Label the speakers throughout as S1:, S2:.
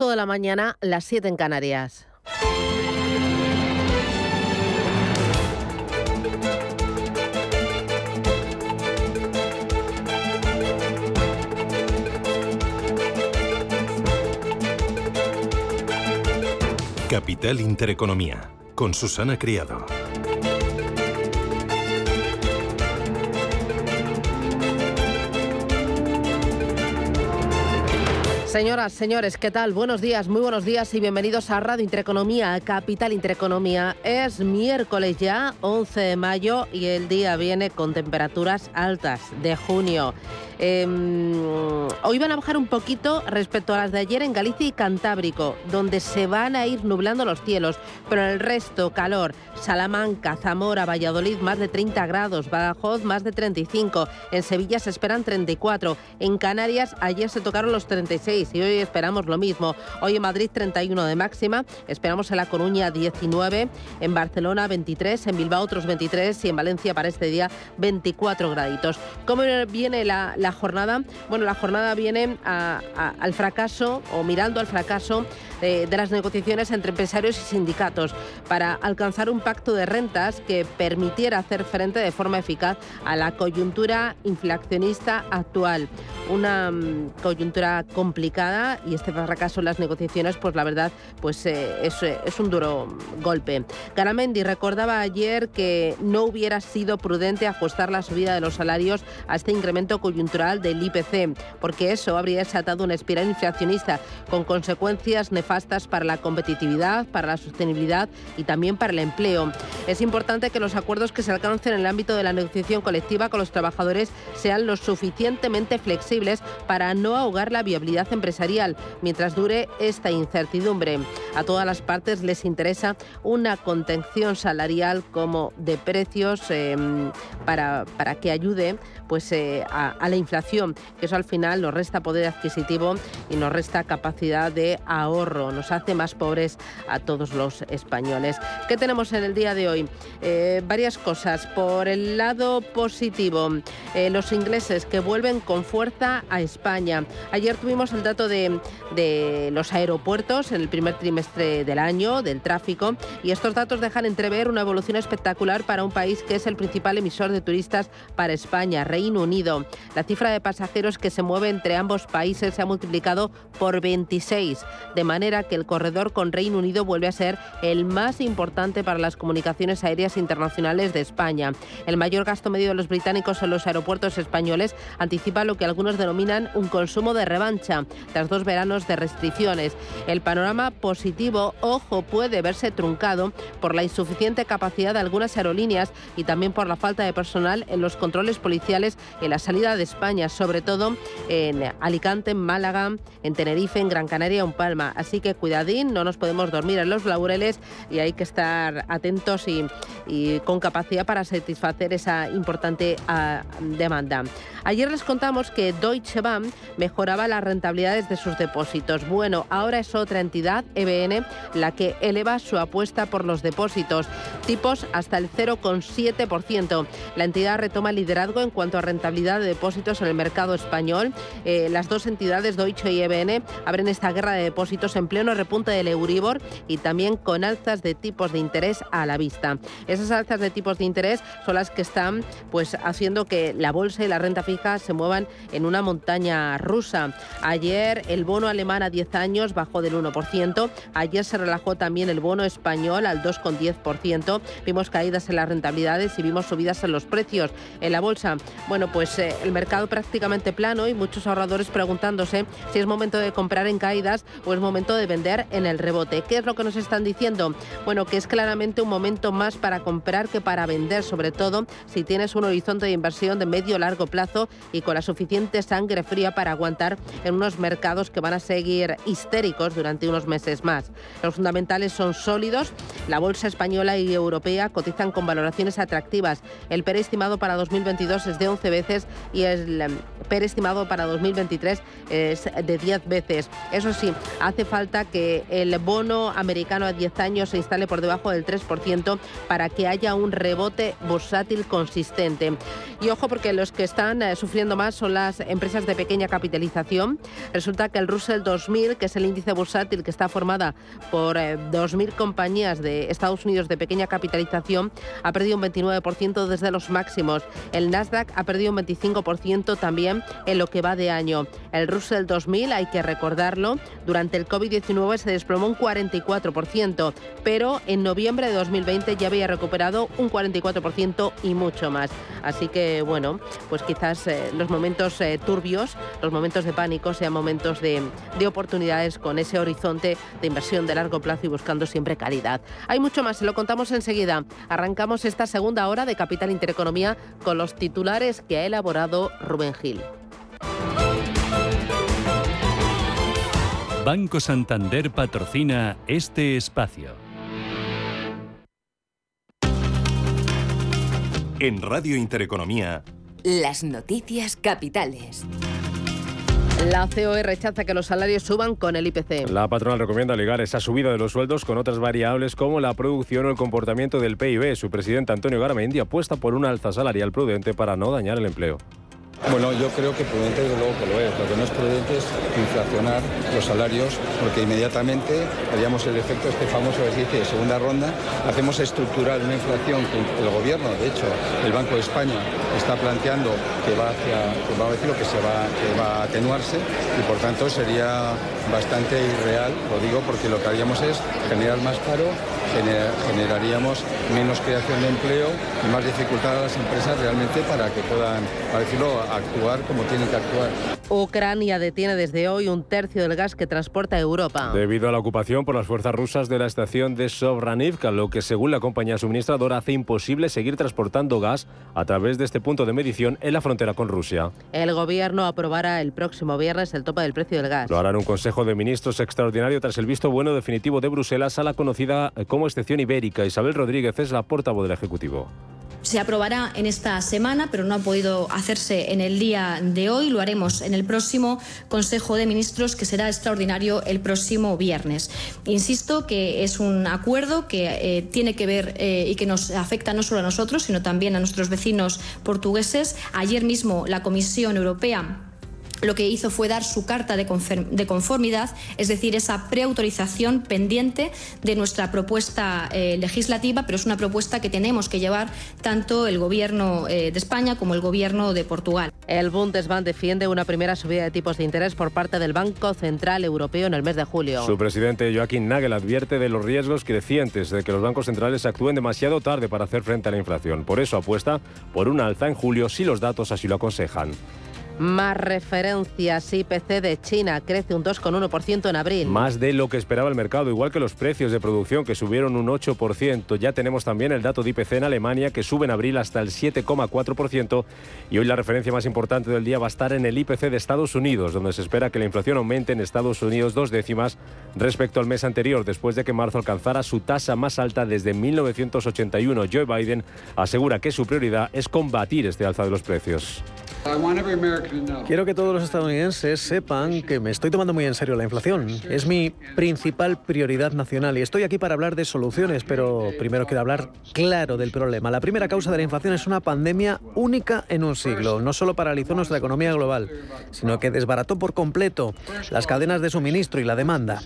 S1: Toda la mañana, las 7 en Canarias.
S2: Capital Intereconomía, con Susana Criado.
S1: Señoras, señores, ¿qué tal? Buenos días, muy buenos días y bienvenidos a Radio Intereconomía, Capital Intereconomía. Es miércoles ya, 11 de mayo, y el día viene con temperaturas altas de junio. Em, hoy van a bajar un poquito respecto a las de ayer en Galicia y Cantábrico, donde se van a ir nublando los cielos, pero en el resto calor. Salamanca, Zamora, Valladolid más de 30 grados, Badajoz más de 35, en Sevilla se esperan 34, en Canarias ayer se tocaron los 36 y hoy esperamos lo mismo. Hoy en Madrid 31 de máxima, esperamos en La Coruña 19, en Barcelona 23, en Bilbao otros 23 y en Valencia para este día 24 graditos. ¿Cómo viene la jornada? Bueno, la jornada viene al fracaso o mirando al fracaso de, de, las negociaciones entre empresarios y sindicatos para alcanzar un pacto de rentas que permitiera hacer frente de forma eficaz a la coyuntura inflacionista actual. Una mm, coyuntura complicada y este fracaso en las negociaciones, pues la verdad, pues eh, es, es un duro golpe. Garamendi recordaba ayer que no hubiera sido prudente ajustar la subida de los salarios a este incremento coyuntural del IPC, porque eso habría desatado una espiral inflacionista con consecuencias nefastas para la competitividad, para la sostenibilidad y también para el empleo. Es importante que los acuerdos que se alcancen en el ámbito de la negociación colectiva con los trabajadores sean lo suficientemente flexibles para no ahogar la viabilidad empresarial mientras dure esta incertidumbre. A todas las partes les interesa una contención salarial como de precios eh, para, para que ayude pues, eh, a, a la inflación, que eso al final nos resta poder adquisitivo y nos resta capacidad de ahorro, nos hace más pobres a todos los españoles. ¿Qué tenemos en el día de hoy? Eh, varias cosas. Por el lado positivo, eh, los ingleses que vuelven con fuerza a España. Ayer tuvimos el dato de, de los aeropuertos en el primer trimestre del año, del tráfico, y estos datos dejan entrever una evolución espectacular para un país que es el principal emisor de turistas para España, Reino Unido. La cifra de pasajeros que se mueve entre ambos países se ha multiplicado por 26, de manera que el corredor con Reino Unido vuelve a ser el más importante para las comunicaciones aéreas internacionales de España. El mayor gasto medio de los británicos en los aeropuertos españoles anticipa lo que algunos denominan un consumo de revancha tras dos veranos de restricciones. El panorama positivo, ojo, puede verse truncado por la insuficiente capacidad de algunas aerolíneas y también por la falta de personal en los controles policiales en la salida de España, sobre todo en Alicante, en Málaga, en Tenerife, en Gran Canaria en Palma. Así que cuidadín, no nos podemos dormir en los laureles y hay que estar atentos y, y con capacidad para satisfacer esa importante uh, demanda. Ayer les contamos que Deutsche Bank mejoraba las rentabilidades de sus depósitos. Bueno, ahora es otra entidad, EBN, la que eleva su apuesta por los depósitos, tipos hasta el 0,7%. La entidad retoma liderazgo en cuanto a rentabilidad de depósitos en el mercado español. Eh, las dos entidades, Deutsche y EBN, abren esta guerra de depósitos en pleno repunte del Euribor y también con alzas de tipos de interés a la vista. Esas alzas de tipos de interés son las que están pues haciendo que la bolsa y la renta fija se muevan en una montaña rusa. Ayer el bono alemán a 10 años bajó del 1%. Ayer se relajó también el bono español al 2,10%. Vimos caídas en las rentabilidades y vimos subidas en los precios. En la bolsa, bueno, pues eh, el mercado prácticamente plano y muchos ahorradores preguntándose si es momento de comprar en caídas o es momento de vender en el rebote. ¿Qué es lo que nos están diciendo? Bueno, que es claramente un momento más para comprar que para vender, sobre todo si tienes un horizonte de inversión de medio o largo plazo y con la suficiente sangre fría para aguantar en unos mercados que van a seguir histéricos durante unos meses más. Los fundamentales son sólidos. La bolsa española y europea cotizan con valoraciones atractivas. El PER estimado para 2022 es de 11 veces y el el PER estimado para 2023 es de 10 veces. Eso sí, hace falta que el bono americano a 10 años se instale por debajo del 3% para que haya un rebote bursátil consistente. Y ojo porque los que están eh, sufriendo más son las empresas de pequeña capitalización. Resulta que el Russell 2000, que es el índice bursátil que está formada por 2.000 eh, compañías de Estados Unidos de pequeña capitalización, ha perdido un 29% desde los máximos. El Nasdaq ha perdido un 25% también en lo que va de año. El Russell 2000, hay que recordarlo, durante el COVID-19 se desplomó un 44%, pero en noviembre de 2020 ya había recuperado un 44% y mucho más. Así que, bueno, pues quizás eh, los momentos eh, turbios, los momentos de pánico sean momentos de, de oportunidades con ese horizonte de inversión de largo plazo y buscando siempre calidad. Hay mucho más, se lo contamos enseguida. Arrancamos esta segunda hora de Capital Intereconomía con los titulares que ha elaborado Rubén Gil.
S3: Banco Santander patrocina este espacio.
S2: En Radio Intereconomía.
S4: Las noticias capitales.
S1: La COE rechaza que los salarios suban con el IPC.
S5: La patronal recomienda ligar esa subida de los sueldos con otras variables como la producción o el comportamiento del PIB. Su presidente Antonio Garamendi apuesta por una alza salarial prudente para no dañar el empleo.
S6: Bueno, yo creo que prudente desde luego que lo es. Lo que no es prudente es inflacionar los salarios porque inmediatamente haríamos el efecto este famoso que se dice de segunda ronda. Hacemos estructural una inflación que el gobierno, de hecho, el Banco de España está planteando que va hacia, que va a decir que se va, que va a atenuarse y por tanto sería bastante irreal, lo digo porque lo que haríamos es generar más paro generaríamos menos creación de empleo y más dificultad a las empresas realmente para que puedan, para decirlo, actuar como tienen que actuar.
S1: Ucrania detiene desde hoy un tercio del gas que transporta a Europa.
S5: Debido a la ocupación por las fuerzas rusas de la estación de Sobranivka, lo que según la compañía suministradora hace imposible seguir transportando gas a través de este punto de medición en la frontera con Rusia.
S1: El gobierno aprobará el próximo viernes el tope del precio del gas.
S5: Lo hará en un Consejo de Ministros extraordinario tras el visto bueno definitivo de Bruselas a la conocida como excepción ibérica. Isabel Rodríguez es la portavoz del Ejecutivo.
S7: Se aprobará en esta semana, pero no ha podido hacerse en el día de hoy. Lo haremos en el próximo Consejo de Ministros, que será extraordinario el próximo viernes. Insisto que es un acuerdo que eh, tiene que ver eh, y que nos afecta no solo a nosotros, sino también a nuestros vecinos portugueses. Ayer mismo la Comisión Europea lo que hizo fue dar su carta de conformidad, es decir, esa preautorización pendiente de nuestra propuesta eh, legislativa, pero es una propuesta que tenemos que llevar tanto el Gobierno eh, de España como el Gobierno de Portugal.
S1: El Bundesbank defiende una primera subida de tipos de interés por parte del Banco Central Europeo en el mes de julio.
S5: Su presidente Joaquín Nagel advierte de los riesgos crecientes de que los bancos centrales actúen demasiado tarde para hacer frente a la inflación. Por eso apuesta por una alza en julio si los datos así lo aconsejan.
S1: Más referencias, IPC de China crece un 2,1% en abril.
S5: Más de lo que esperaba el mercado, igual que los precios de producción que subieron un 8%. Ya tenemos también el dato de IPC en Alemania que sube en abril hasta el 7,4% y hoy la referencia más importante del día va a estar en el IPC de Estados Unidos, donde se espera que la inflación aumente en Estados Unidos dos décimas respecto al mes anterior, después de que marzo alcanzara su tasa más alta desde 1981. Joe Biden asegura que su prioridad es combatir este alza de los precios.
S8: Quiero que todos los estadounidenses sepan que me estoy tomando muy en serio la inflación. Es mi principal prioridad nacional y estoy aquí para hablar de soluciones, pero primero quiero hablar claro del problema. La primera causa de la inflación es una pandemia única en un siglo. No solo paralizó nuestra economía global, sino que desbarató por completo las cadenas de suministro y la demanda.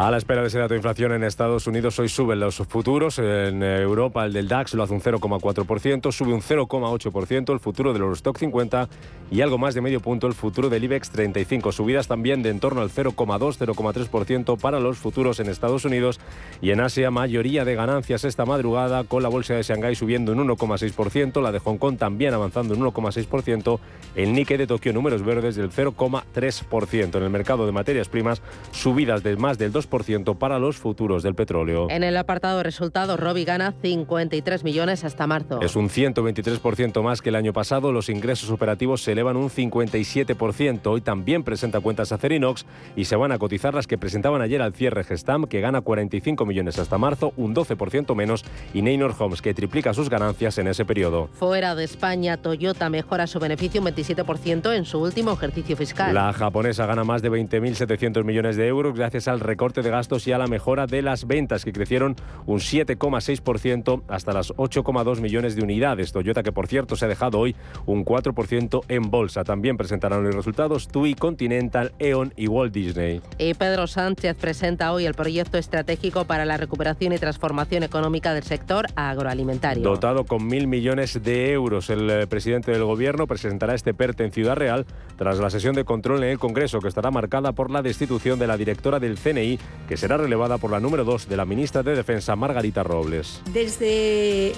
S5: A la espera de ese dato de inflación en Estados Unidos, hoy suben los futuros. En Europa, el del DAX lo hace un 0,4%, sube un 0,8% el futuro del Eurostock 50 y algo más de medio punto el futuro del IBEX 35. Subidas también de en torno al 0,2-0,3% para los futuros en Estados Unidos y en Asia, mayoría de ganancias esta madrugada, con la bolsa de Shanghái subiendo un 1,6%, la de Hong Kong también avanzando un 1,6%, el Nikkei de Tokio números verdes del 0,3%. En el mercado de materias primas, subidas de más del 2%, 2% para los futuros del petróleo.
S1: En el apartado de resultados, Robi gana 53 millones hasta marzo.
S5: Es un 123% más que el año pasado. Los ingresos operativos se elevan un 57%. Hoy también presenta cuentas Acerinox y se van a cotizar las que presentaban ayer al cierre Gestam, que gana 45 millones hasta marzo, un 12% menos, y Neynor Homes, que triplica sus ganancias en ese periodo.
S1: Fuera de España, Toyota mejora su beneficio un 27% en su último ejercicio fiscal.
S5: La japonesa gana más de 20.700 millones de euros gracias al recorte de gastos y a la mejora de las ventas, que crecieron un 7,6% hasta las 8,2 millones de unidades. Toyota, que por cierto se ha dejado hoy un 4% en bolsa. También presentarán los resultados TUI, Continental, E.ON y Walt Disney.
S1: Y Pedro Sánchez presenta hoy el proyecto estratégico para la recuperación y transformación económica del sector agroalimentario.
S5: Dotado con mil millones de euros, el eh, presidente del gobierno presentará este PERTE en Ciudad Real tras la sesión de control en el Congreso, que estará marcada por la destitución de la directora del CNI, que será relevada por la número 2 de la ministra de Defensa, Margarita Robles.
S9: Desde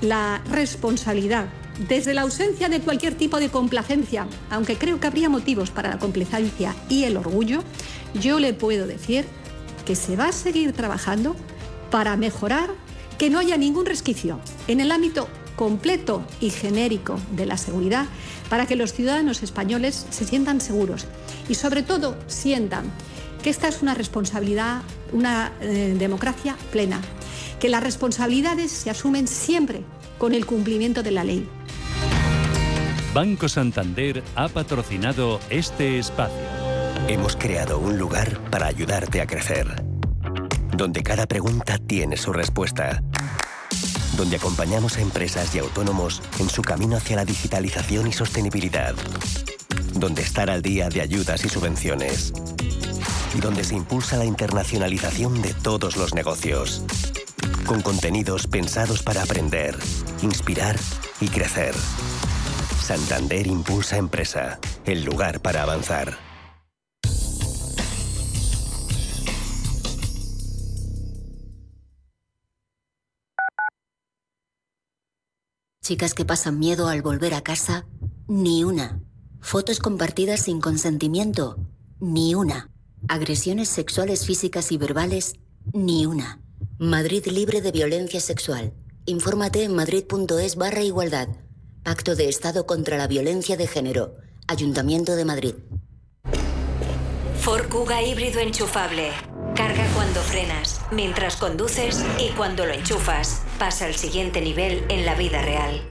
S9: la responsabilidad, desde la ausencia de cualquier tipo de complacencia, aunque creo que habría motivos para la complacencia y el orgullo, yo le puedo decir que se va a seguir trabajando para mejorar que no haya ningún resquicio en el ámbito completo y genérico de la seguridad para que los ciudadanos españoles se sientan seguros y sobre todo sientan que esta es una responsabilidad, una eh, democracia plena, que las responsabilidades se asumen siempre con el cumplimiento de la ley.
S3: Banco Santander ha patrocinado este espacio.
S10: Hemos creado un lugar para ayudarte a crecer, donde cada pregunta tiene su respuesta donde acompañamos a empresas y autónomos en su camino hacia la digitalización y sostenibilidad, donde estar al día de ayudas y subvenciones, donde se impulsa la internacionalización de todos los negocios, con contenidos pensados para aprender, inspirar y crecer. Santander Impulsa Empresa, el lugar para avanzar.
S11: Chicas que pasan miedo al volver a casa, ni una. Fotos compartidas sin consentimiento, ni una. Agresiones sexuales físicas y verbales, ni una. Madrid libre de violencia sexual. Infórmate en madrid.es barra igualdad. Pacto de Estado contra la Violencia de Género. Ayuntamiento de Madrid.
S12: Ford híbrido enchufable. Carga cuando frenas, mientras conduces y cuando lo enchufas. Pasa al siguiente nivel en la vida real.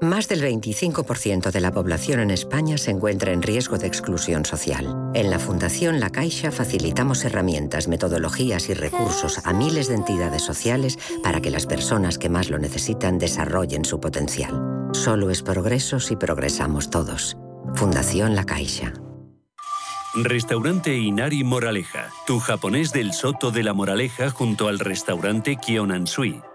S13: Más del 25% de la población en España se encuentra en riesgo de exclusión social. En la Fundación La Caixa facilitamos herramientas, metodologías y recursos a miles de entidades sociales para que las personas que más lo necesitan desarrollen su potencial. Solo es progreso si progresamos todos. Fundación La Caixa.
S3: Restaurante Inari Moraleja, tu japonés del Soto de la Moraleja junto al restaurante Kionansui.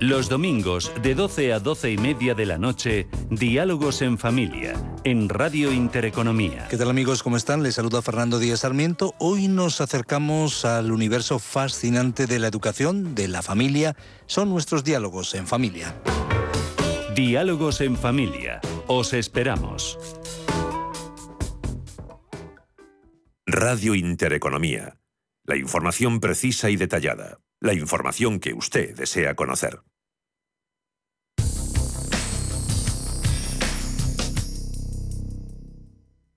S3: Los domingos de 12 a 12 y media de la noche, Diálogos en Familia, en Radio Intereconomía.
S14: ¿Qué tal amigos? ¿Cómo están? Les saluda Fernando Díaz Sarmiento. Hoy nos acercamos al universo fascinante de la educación, de la familia. Son nuestros diálogos en familia.
S3: Diálogos en Familia. Os esperamos.
S2: Radio Intereconomía. La información precisa y detallada. La información que usted desea conocer.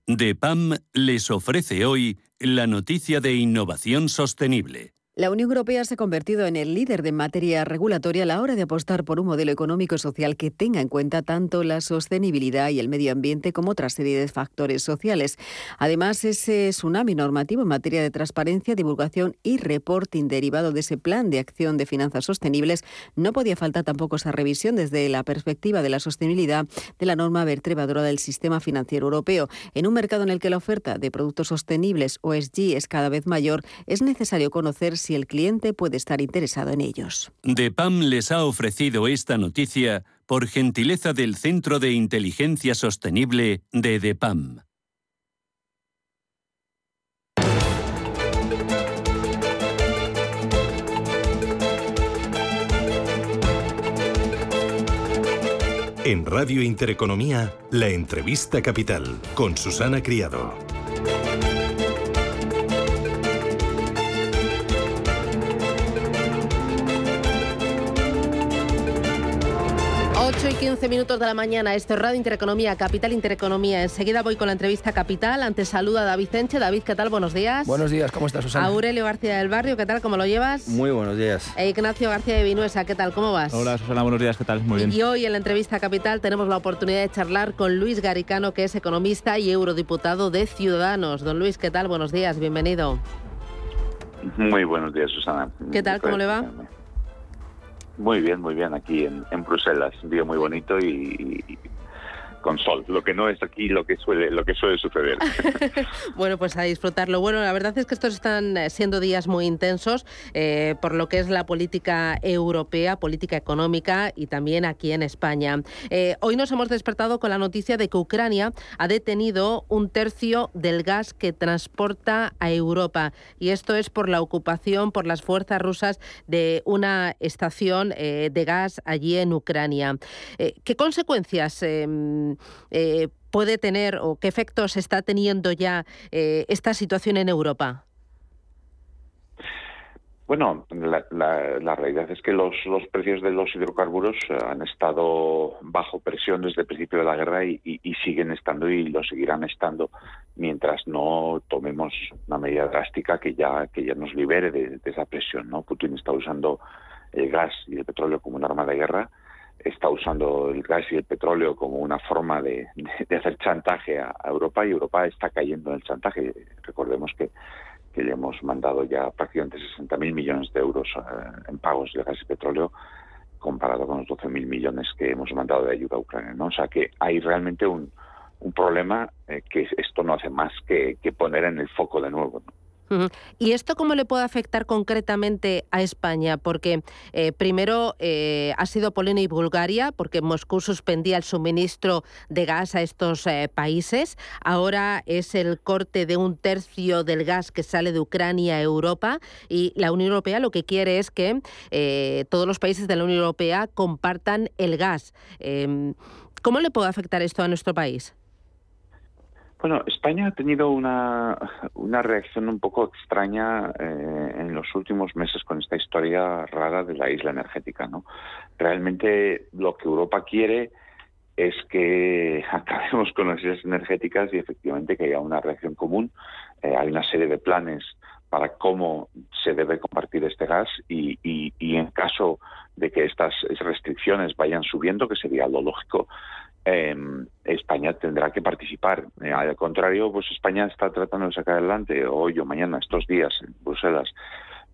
S3: DEPAM les ofrece hoy la noticia de innovación sostenible.
S15: La Unión Europea se ha convertido en el líder de materia regulatoria a la hora de apostar por un modelo económico social que tenga en cuenta tanto la sostenibilidad y el medio ambiente como otra serie de factores sociales. Además, ese tsunami normativo en materia de transparencia, divulgación y reporting derivado de ese plan de acción de finanzas sostenibles, no podía faltar tampoco esa revisión desde la perspectiva de la sostenibilidad de la norma vertebradora del sistema financiero europeo. En un mercado en el que la oferta de productos sostenibles OSG es cada vez mayor, es necesario conocer si el cliente puede estar interesado en ellos.
S3: DEPAM les ha ofrecido esta noticia por gentileza del Centro de Inteligencia Sostenible de DEPAM.
S16: En Radio Intereconomía, la entrevista capital con Susana Criado.
S1: 8 y 15 minutos de la mañana, esto es Radio Intereconomía, Capital Intereconomía. Enseguida voy con la entrevista Capital. Antes saluda a David Enche. David, ¿qué tal? Buenos días.
S17: Buenos días, ¿cómo estás, Susana?
S1: Aurelio García del Barrio, ¿qué tal? ¿Cómo lo llevas?
S17: Muy buenos días.
S1: E Ignacio García de Vinuesa, ¿qué tal? ¿Cómo vas?
S18: Hola, Susana, buenos días, ¿qué tal? Muy bien.
S1: Y hoy en la entrevista Capital tenemos la oportunidad de charlar con Luis Garicano, que es economista y eurodiputado de Ciudadanos. Don Luis, ¿qué tal? Buenos días, bienvenido.
S19: Muy buenos días, Susana.
S1: ¿Qué tal? ¿Cómo le va?
S19: Muy bien, muy bien, aquí en, en Bruselas, un día muy bonito y, con sol, lo que no es aquí lo que suele, lo que suele suceder.
S1: bueno, pues a disfrutarlo. Bueno, la verdad es que estos están eh, siendo días muy intensos eh, por lo que es la política europea, política económica y también aquí en España. Eh, hoy nos hemos despertado con la noticia de que Ucrania ha detenido un tercio del gas que transporta a Europa y esto es por la ocupación por las fuerzas rusas de una estación de gas allí en Ucrania. ¿Qué consecuencias em, eh, puede tener o qué efectos está teniendo ya eh, esta situación en Europa?
S19: Bueno, la, realidad es que los, precios de los hidrocarburos eh, han estado bajo presión desde el principio de la guerra y, siguen estando y lo seguirán estando mientras no tomemos una medida drástica que ya que ya nos libere de, de esa presión. ¿no? Putin está usando el gas y el petróleo como un arma de guerra está usando el gas y el petróleo como una forma de, hacer chantaje a, Europa y Europa está cayendo en el chantaje. Recordemos que, que le hemos mandado ya prácticamente 60.000 millones de euros eh, en pagos de gas y petróleo comparado con los 12.000 millones que hemos mandado de ayuda a Ucrania. ¿no? O sea que hay realmente un, problema eh, que esto no hace más que, que poner en el foco de nuevo. ¿no?
S1: ¿Y esto cómo le puede afectar concretamente a España? Porque eh, primero eh, ha sido Polonia y Bulgaria, porque Moscú suspendía el suministro de gas a estos eh, países. Ahora es el corte de un tercio del gas que sale de Ucrania a Europa. Y la Unión Europea lo que quiere es que todos los países de la Unión Europea compartan el gas. Em, ¿Cómo le puede afectar esto a nuestro país?
S19: Bueno, España ha tenido una, una reacción un poco extraña eh, en los últimos meses con esta historia rara de la isla energética. ¿no? Realmente lo que Europa quiere es que acabemos con las islas energéticas y efectivamente que haya una reacción común. Eh, hay una serie de planes para cómo se debe compartir este gas y, y, y en caso de que estas restricciones vayan subiendo, que sería lo lógico, eh, España tendrá que participar. Eh, al contrario, pues España está tratando de sacar adelante hoy o mañana, estos días, en Bruselas,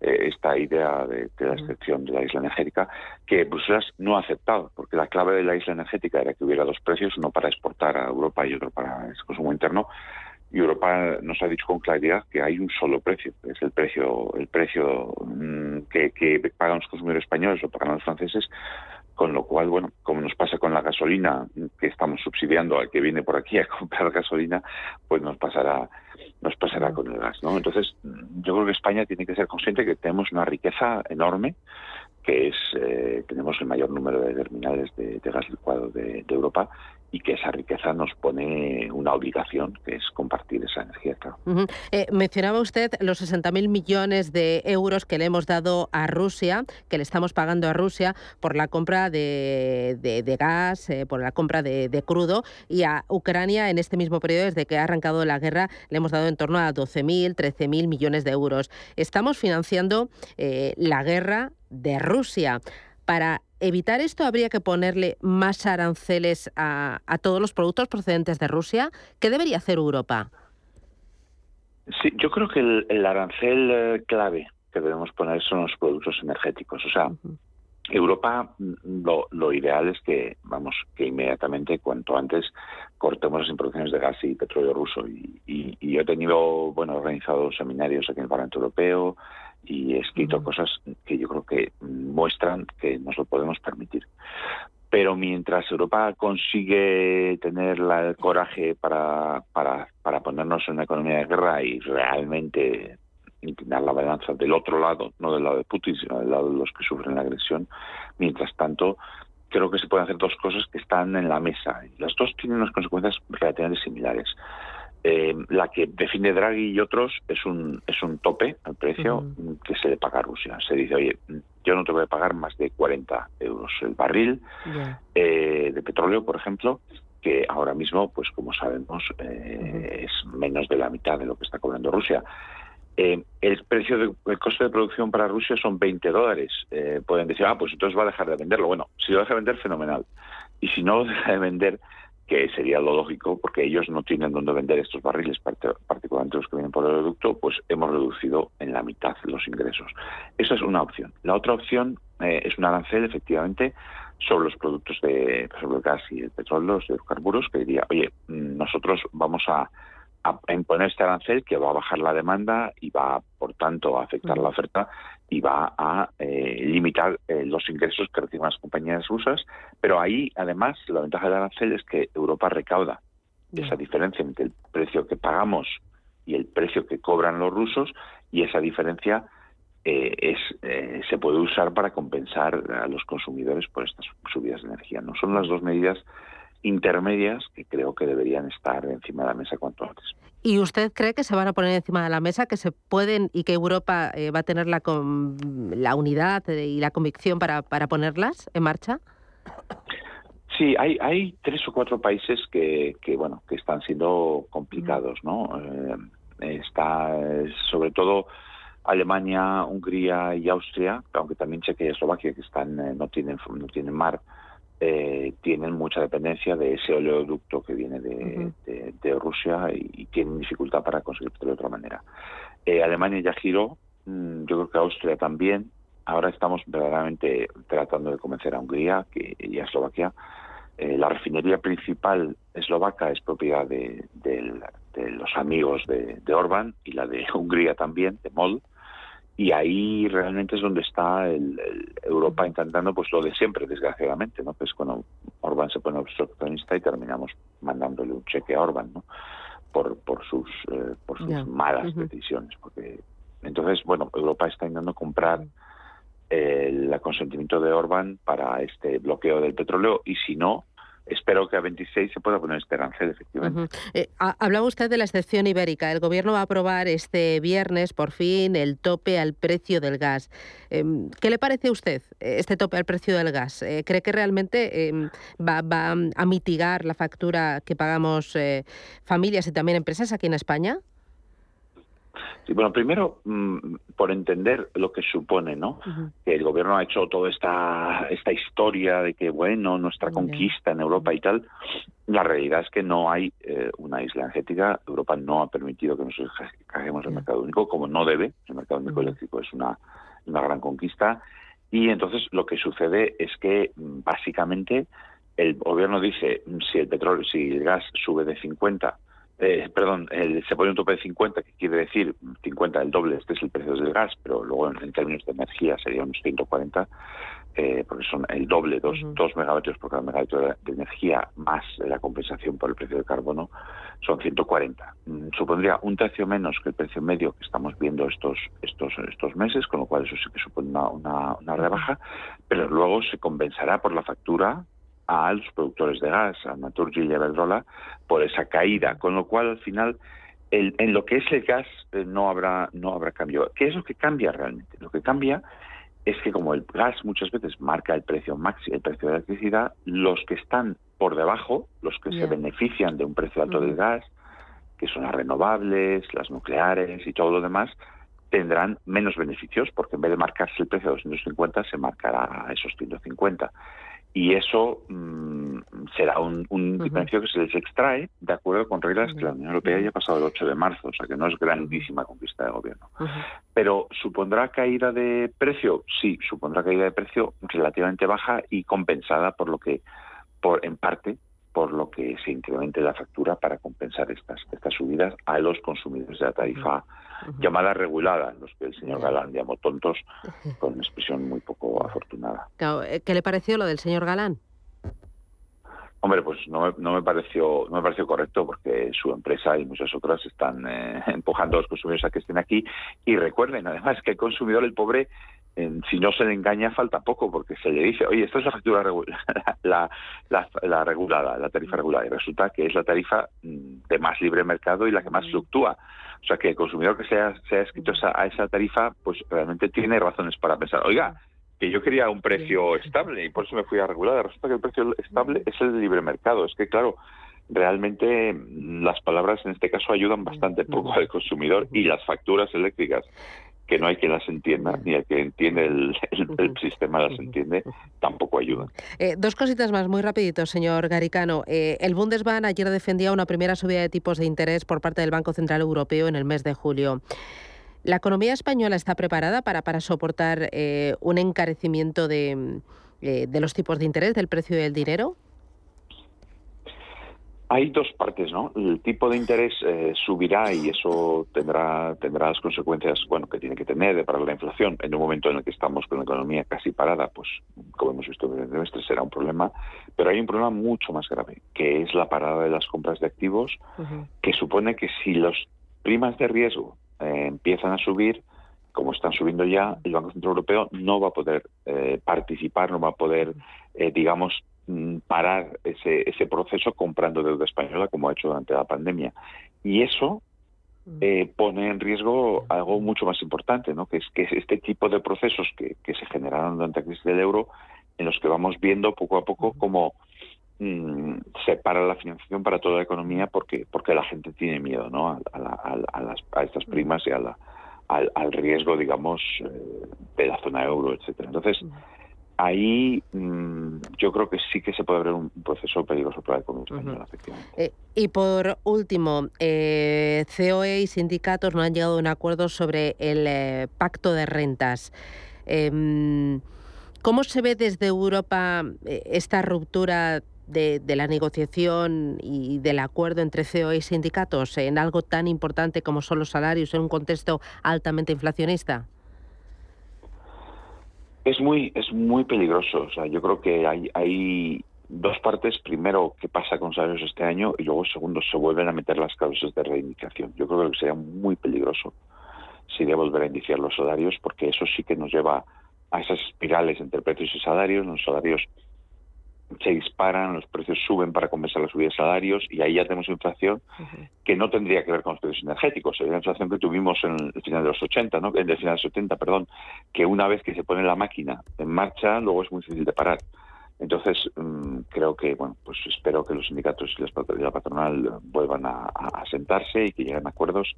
S19: eh, esta idea de, la excepción de la isla energética, que Bruselas no ha aceptado, porque la clave de la isla energética era que hubiera dos precios, uno para exportar a Europa y otro para el consumo interno. Y Europa nos ha dicho con claridad que hay un solo precio, que es el precio, el precio mm, que, que pagan los consumidores españoles o pagan los franceses con lo cual, bueno, como nos pasa con la gasolina, que estamos subsidiando al que viene por aquí a comprar gasolina, pues nos pasará nos pasará con el gas, ¿no? Entonces, yo creo que España tiene que ser consciente que tenemos una riqueza enorme que es eh, tenemos el mayor número de terminales de, gas licuado de, Europa y que esa riqueza nos pone una obligación, que es compartir esa energía.
S1: Eh, mencionaba usted los 60.000 millones de euros que le hemos dado a Rusia, que le estamos pagando a Rusia por la compra de, gas, eh, por la compra de, crudo, y a Ucrania en este mismo periodo, desde que ha arrancado la guerra, le hemos dado en torno a 12.000, 13.000 millones de euros. Estamos financiando la guerra de Rusia. Para evitar esto, habría que ponerle más aranceles a, todos los productos procedentes de Rusia. ¿Qué debería hacer Europa?
S19: Sí, yo creo que el, arancel eh, clave que debemos poner son los productos energéticos. O sea, Europa mm, lo, ideal es que, vamos, que inmediatamente, cuanto antes, cortemos las importaciones de gas y petróleo ruso. Y, y, yo he tenido, bueno, organizado seminarios aquí en el Parlamento Europeo, y he escrito cosas que yo creo que muestran que nos lo podemos permitir. Pero mientras Europa consigue tener el coraje para, para, para ponernos en una economía de guerra y realmente inclinar la balanza del otro lado, no del lado de Putin, sino del lado de los que sufren la agresión, mientras tanto creo que se pueden hacer dos cosas que están en la mesa. Y las dos tienen unas consecuencias relativamente similares. Eh, la que define Draghi y otros es un, es un tope al precio que se le paga a Rusia. Se dice, oye, yo no te voy a pagar más de 40 euros el barril eh, de petróleo, por ejemplo, que ahora mismo, pues como sabemos, eh, es menos de la mitad de lo que está cobrando Rusia. el precio de, el coste de producción para Rusia son 20 dólares. pueden decir, ah, pues entonces va a dejar de venderlo. Bueno, si lo deja de vender, fenomenal. Y si no lo deja de vender, que sería lo lógico, porque ellos no tienen dónde vender estos barriles, particularmente los que vienen por el producto, pues hemos reducido en la mitad los ingresos. Esa es una opción. La otra opción eh, es un arancel, efectivamente, sobre los productos de sobre el gas y el petróleo, los hidrocarburos, que diría, oye, nosotros vamos a a imponer este arancel que va a bajar la demanda y va, por tanto, a afectar la oferta y va a eh, limitar eh, los ingresos que reciben las compañías rusas. Pero ahí, además, la ventaja del arancel es que Europa recauda esa diferencia entre el precio que pagamos y el precio que cobran los rusos y esa diferencia eh, es, se puede usar para compensar a los consumidores por estas subidas de energía. No son las dos medidas intermedias que creo que deberían estar encima de la mesa cuanto antes.
S1: ¿Y usted cree que se van a poner encima de la mesa, que se pueden y que Europa eh, va a tener la, la unidad y la convicción para, para ponerlas en marcha?
S19: Sí, hay, hay tres o cuatro países que, que bueno que están siendo complicados, ¿no? Eh, está sobre todo Alemania, Hungría y Austria, aunque también Chequia y Eslovaquia que están eh, no tienen no tienen mar eh, tienen mucha dependencia de ese oleoducto que viene de, Rusia y, tienen dificultad para conseguirlo de otra manera. Eh, Alemania ya giró, mm, yo creo que Austria también. Ahora estamos verdaderamente tratando de convencer a Hungría que, y a Eslovaquia. Eh, la refinería principal eslovaca es propiedad de, los amigos de, de Orban y la de Hungría también, de MOL y ahí realmente es donde está el, Europa intentando pues lo de siempre desgraciadamente no pues cuando Orbán se pone obstruccionista y terminamos mandándole un cheque a Orbán no por por sus eh, por sus malas decisiones porque entonces bueno Europa está intentando comprar el consentimiento de Orbán para este bloqueo del petróleo y si no espero que a 26 se pueda poner arancel, efectivamente.
S1: Eh, hablaba usted de la excepción ibérica. El Gobierno va a aprobar este viernes, por fin, el tope al precio del gas. Em, ¿Qué le parece a usted este tope al precio del gas? Eh, ¿Cree que realmente em, va, va, a mitigar la factura que pagamos eh, familias y también empresas aquí en España?
S19: Sí, bueno, primero, mm, por entender lo que supone, ¿no? Que el gobierno ha hecho toda esta, esta historia de que, bueno, nuestra conquista en Europa y tal. La realidad es que no hay eh, una isla energética. Europa no ha permitido que nos caigamos el mercado único, como no debe. El mercado único eléctrico es una, una gran conquista. Y entonces lo que sucede es que, mm, básicamente, el gobierno dice, mm, si el petróleo, si el gas sube de 50 eh, perdón, se pone un tope de 50, que quiere decir 50 el doble, este es el precio del gas, pero luego en, términos de energía sería unos 140. eh, porque son el doble, dos, dos megavatios por cada megavatio de, energía, más la compensación por el precio del carbono, son 140. Mm, supondría un tercio menos que el precio medio que estamos viendo estos, estos, estos meses, con lo cual eso sí que supone una, una, rebaja, pero luego se compensará por la factura a los productores de gas, a Naturgy y a Iberdrola, por esa caída, con lo cual al final en lo que es el gas eh, no habrá no habrá cambio. ¿Qué es lo que cambia realmente? Lo que cambia es que como el gas muchas veces marca el precio máximo, el precio de la electricidad, los que están por debajo, los que se benefician de un precio alto del gas, que son las renovables, las nucleares y todo lo demás, tendrán menos beneficios porque en vez de marcarse el precio de 250 se marcará a esos 150 y eso mm, será un, un diferencio que se les extrae de acuerdo con reglas que la Unión Europea ya ha pasado el 8 de marzo, o sea que no es grandísima conquista de gobierno. Pero ¿supondrá caída de precio? Sí, supondrá caída de precio relativamente baja y compensada por lo que, por en parte, por lo que se incremente la factura para compensar estas, estas subidas a los consumidores de la tarifa llamada regulada, los que el señor Galán llamó tontos, con una expresión muy poco afortunada.
S1: Eh, ¿Qué le pareció lo del señor Galán?
S19: Hombre, pues no me, no me pareció no me pareció correcto porque su empresa y muchas otras están eh, empujando a los consumidores a que estén aquí. Y recuerden además que el consumidor el pobre si no se le engaña falta poco porque se le dice oye esta es la factura la, la, regulada la tarifa regulada y resulta que es la tarifa mm, de más libre mercado y la que más fluctúa. O sea que el consumidor que se ha, se ha escrito a esa tarifa pues realmente tiene razones para pensar oiga que yo quería un precio estable y por eso me fui a regular. Resulta que el precio estable es el de libre mercado. Es que, claro, realmente mm, las palabras en este caso ayudan bastante poco al consumidor y las facturas eléctricas que no hay quien las entienda, ni el que entiende el, sistema las entiende, tampoco ayudan.
S1: Eh, dos cositas más, muy rapidito, señor Garicano. Eh, el Bundesbank ayer defendía una primera subida de tipos de interés por parte del Banco Central Europeo en el mes de julio. ¿La economía española está preparada para, para soportar eh, un encarecimiento de, de los tipos de interés, del precio del dinero?
S19: Hay dos partes, ¿no? El tipo de interés eh, subirá y eso tendrá tendrá las consecuencias, bueno, que tiene que tener para la inflación. En un momento en el que estamos con la economía casi parada, pues, como hemos visto en el trimestre, será un problema. Pero hay un problema mucho más grave, que es la parada de las compras de activos, que supone que si los primas de riesgo eh, empiezan a subir, como están subiendo ya, el Banco Central Europeo no va a poder eh, participar, no va a poder, eh, digamos, parar ese, ese proceso comprando deuda española como ha hecho durante la pandemia. Y eso pone en riesgo algo mucho más importante, ¿no? que es que este tipo de procesos que, que se generaron durante la crisis del euro, en los que vamos viendo poco a poco cómo Mm, se para la financiación para toda la economía porque porque la gente tiene miedo ¿no? a, las, a estas primas y a la, al, riesgo, digamos, eh, de la zona euro, etcétera. Entonces, ahí mm, yo creo que sí que se puede ver un proceso peligroso para la economía española, efectivamente.
S1: Eh, y por último, eh, COE y sindicatos no han llegado a un acuerdo sobre el pacto de rentas. Em, ¿Cómo se ve desde Europa esta ruptura de, la negociación y del acuerdo entre CEO y sindicatos en algo tan importante como son los salarios en un contexto altamente inflacionista?
S19: Es muy, es muy peligroso. O sea, yo creo que hay, hay dos partes. Primero, qué pasa con salarios este año y luego, segundo, se vuelven a meter las causas de reivindicación. Yo creo que sería muy peligroso sería volver a iniciar los salarios porque eso sí que nos lleva a esas espirales entre precios y salarios. Los salarios se disparan, los precios suben para compensar la subida de salarios y ahí ya tenemos inflación que no tendría que ver con los precios energéticos. Sería la inflación que tuvimos en el final de los 80, ¿no? en el final de los 70, perdón, que una vez que se pone la máquina en marcha, luego es muy difícil de parar. Entonces, mm, creo que, bueno, pues espero que los sindicatos y la patronal vuelvan a, a sentarse y que lleguen a acuerdos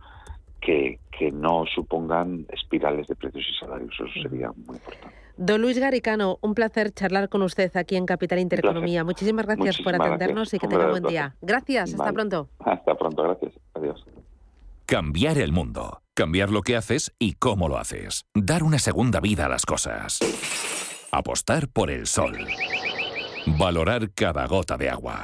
S19: que, que no supongan espirales de precios y salarios. Eso sería muy importante.
S1: Don Luis Garicano, un placer charlar con usted aquí en Capital Intereconomía. Muchísimas gracias por atendernos y que tenga buen día. Gracias, hasta pronto.
S19: Hasta pronto, gracias. Adiós.
S16: Cambiar el mundo. Cambiar lo que haces y cómo lo haces. Dar una segunda vida a las cosas. Apostar por el sol. Valorar cada gota de agua.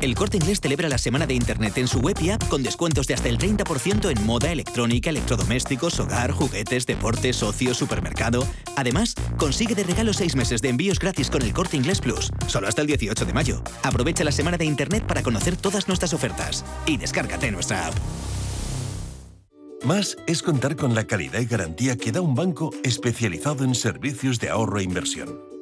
S17: El Corte Inglés celebra la semana de Internet en su web y app con descuentos de hasta el 30% en moda, electrónica, electrodomésticos, hogar, juguetes, deportes, ocio, supermercado. Además, consigue de regalo seis meses de envíos gratis con el Corte Inglés Plus, solo hasta el 18 de mayo. Aprovecha la semana de Internet para conocer todas nuestras ofertas y descárgate nuestra app.
S18: Más es contar con la calidad y garantía que da un banco especializado en servicios de ahorro e inversión.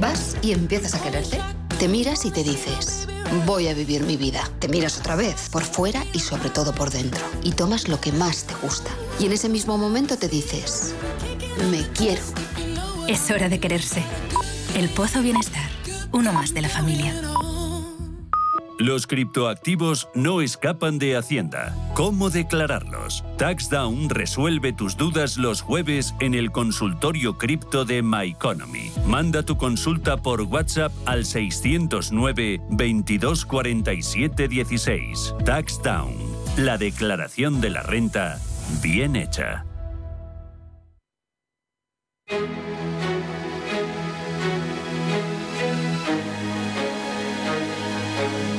S20: Vas y empiezas a quererte. Te miras y te dices, voy a vivir mi vida. Te miras otra vez, por fuera y sobre todo por dentro. Y tomas lo que más te gusta. Y en ese mismo momento te dices, me quiero.
S21: Es hora de quererse. El Pozo Bienestar, uno más de la familia.
S3: Los criptoactivos no escapan de Hacienda. ¿Cómo declararlos? TaxDown resuelve tus dudas los jueves en el consultorio cripto de MyEconomy. Manda tu consulta por WhatsApp al 609 2247 16. TaxDown. La declaración de la renta bien hecha.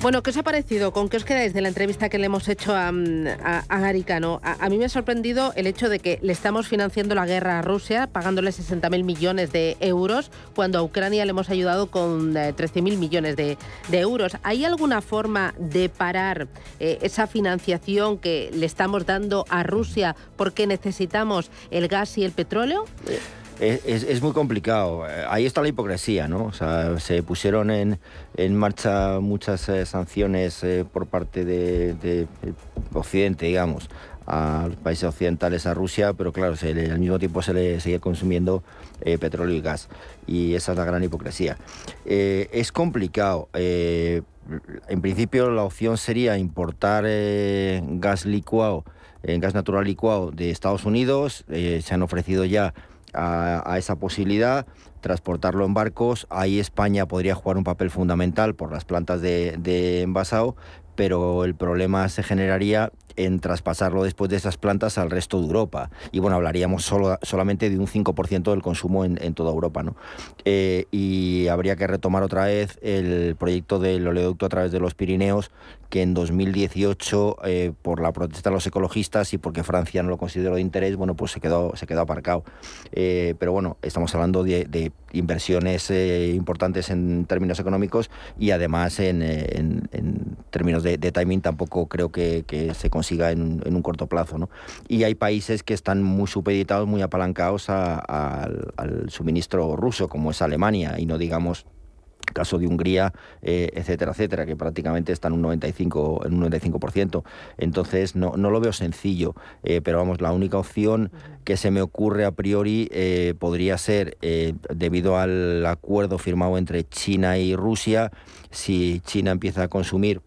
S1: Bueno, ¿qué os ha parecido? ¿Con qué os quedáis de la entrevista que le hemos hecho a, a, a? A, a, mí me ha sorprendido el hecho de que le estamos financiando la guerra a Rusia, pagándole 60.000 millones de euros, cuando a Ucrania le hemos ayudado con eh, 13.000 millones de, euros. ¿Hay alguna forma de parar eh, esa financiación que le estamos dando a Rusia porque necesitamos el gas y el petróleo?
S22: Es, es, muy complicado. Ahí está la hipocresía, ¿no? O sea, se pusieron en, en marcha muchas eh, sanciones eh, por parte de, de, Occidente, digamos, a los países occidentales, a Rusia, pero claro, se al mismo tiempo se le sigue consumiendo eh, petróleo y gas. Y esa es la gran hipocresía. Eh, es complicado. Eh, en principio, la opción sería importar gas licuado, gas natural licuado de Estados Unidos. se han ofrecido ya a, esa posibilidad, transportarlo en barcos. Ahí España podría jugar un papel fundamental por las plantas de, de envasado, pero el problema se generaría en traspasarlo después de esas plantas al resto de Europa. Y bueno, hablaríamos solo, solamente de un 5% del consumo en, en, toda Europa. ¿no? Eh, y habría que retomar otra vez el proyecto del oleoducto a través de los Pirineos, que en 2018, eh, por la protesta de los ecologistas y porque Francia no lo consideró de interés, bueno, pues se quedó, se quedó aparcado. Eh, pero bueno, estamos hablando de, de inversiones eh, importantes en términos económicos y además en, en, en términos de, timing tampoco creo que, se consiga en, en, un corto plazo. ¿no? Y hay países que están muy supeditados, muy apalancados a, al, al suministro ruso, como es Alemania, y no digamos caso de Hungría, eh, etcétera, etcétera, que prácticamente están un 95, en un 95%. Entonces, no, no lo veo sencillo, eh, pero vamos, la única opción que se me ocurre a priori eh, podría ser, debido al acuerdo firmado entre China y Rusia, si China empieza a consumir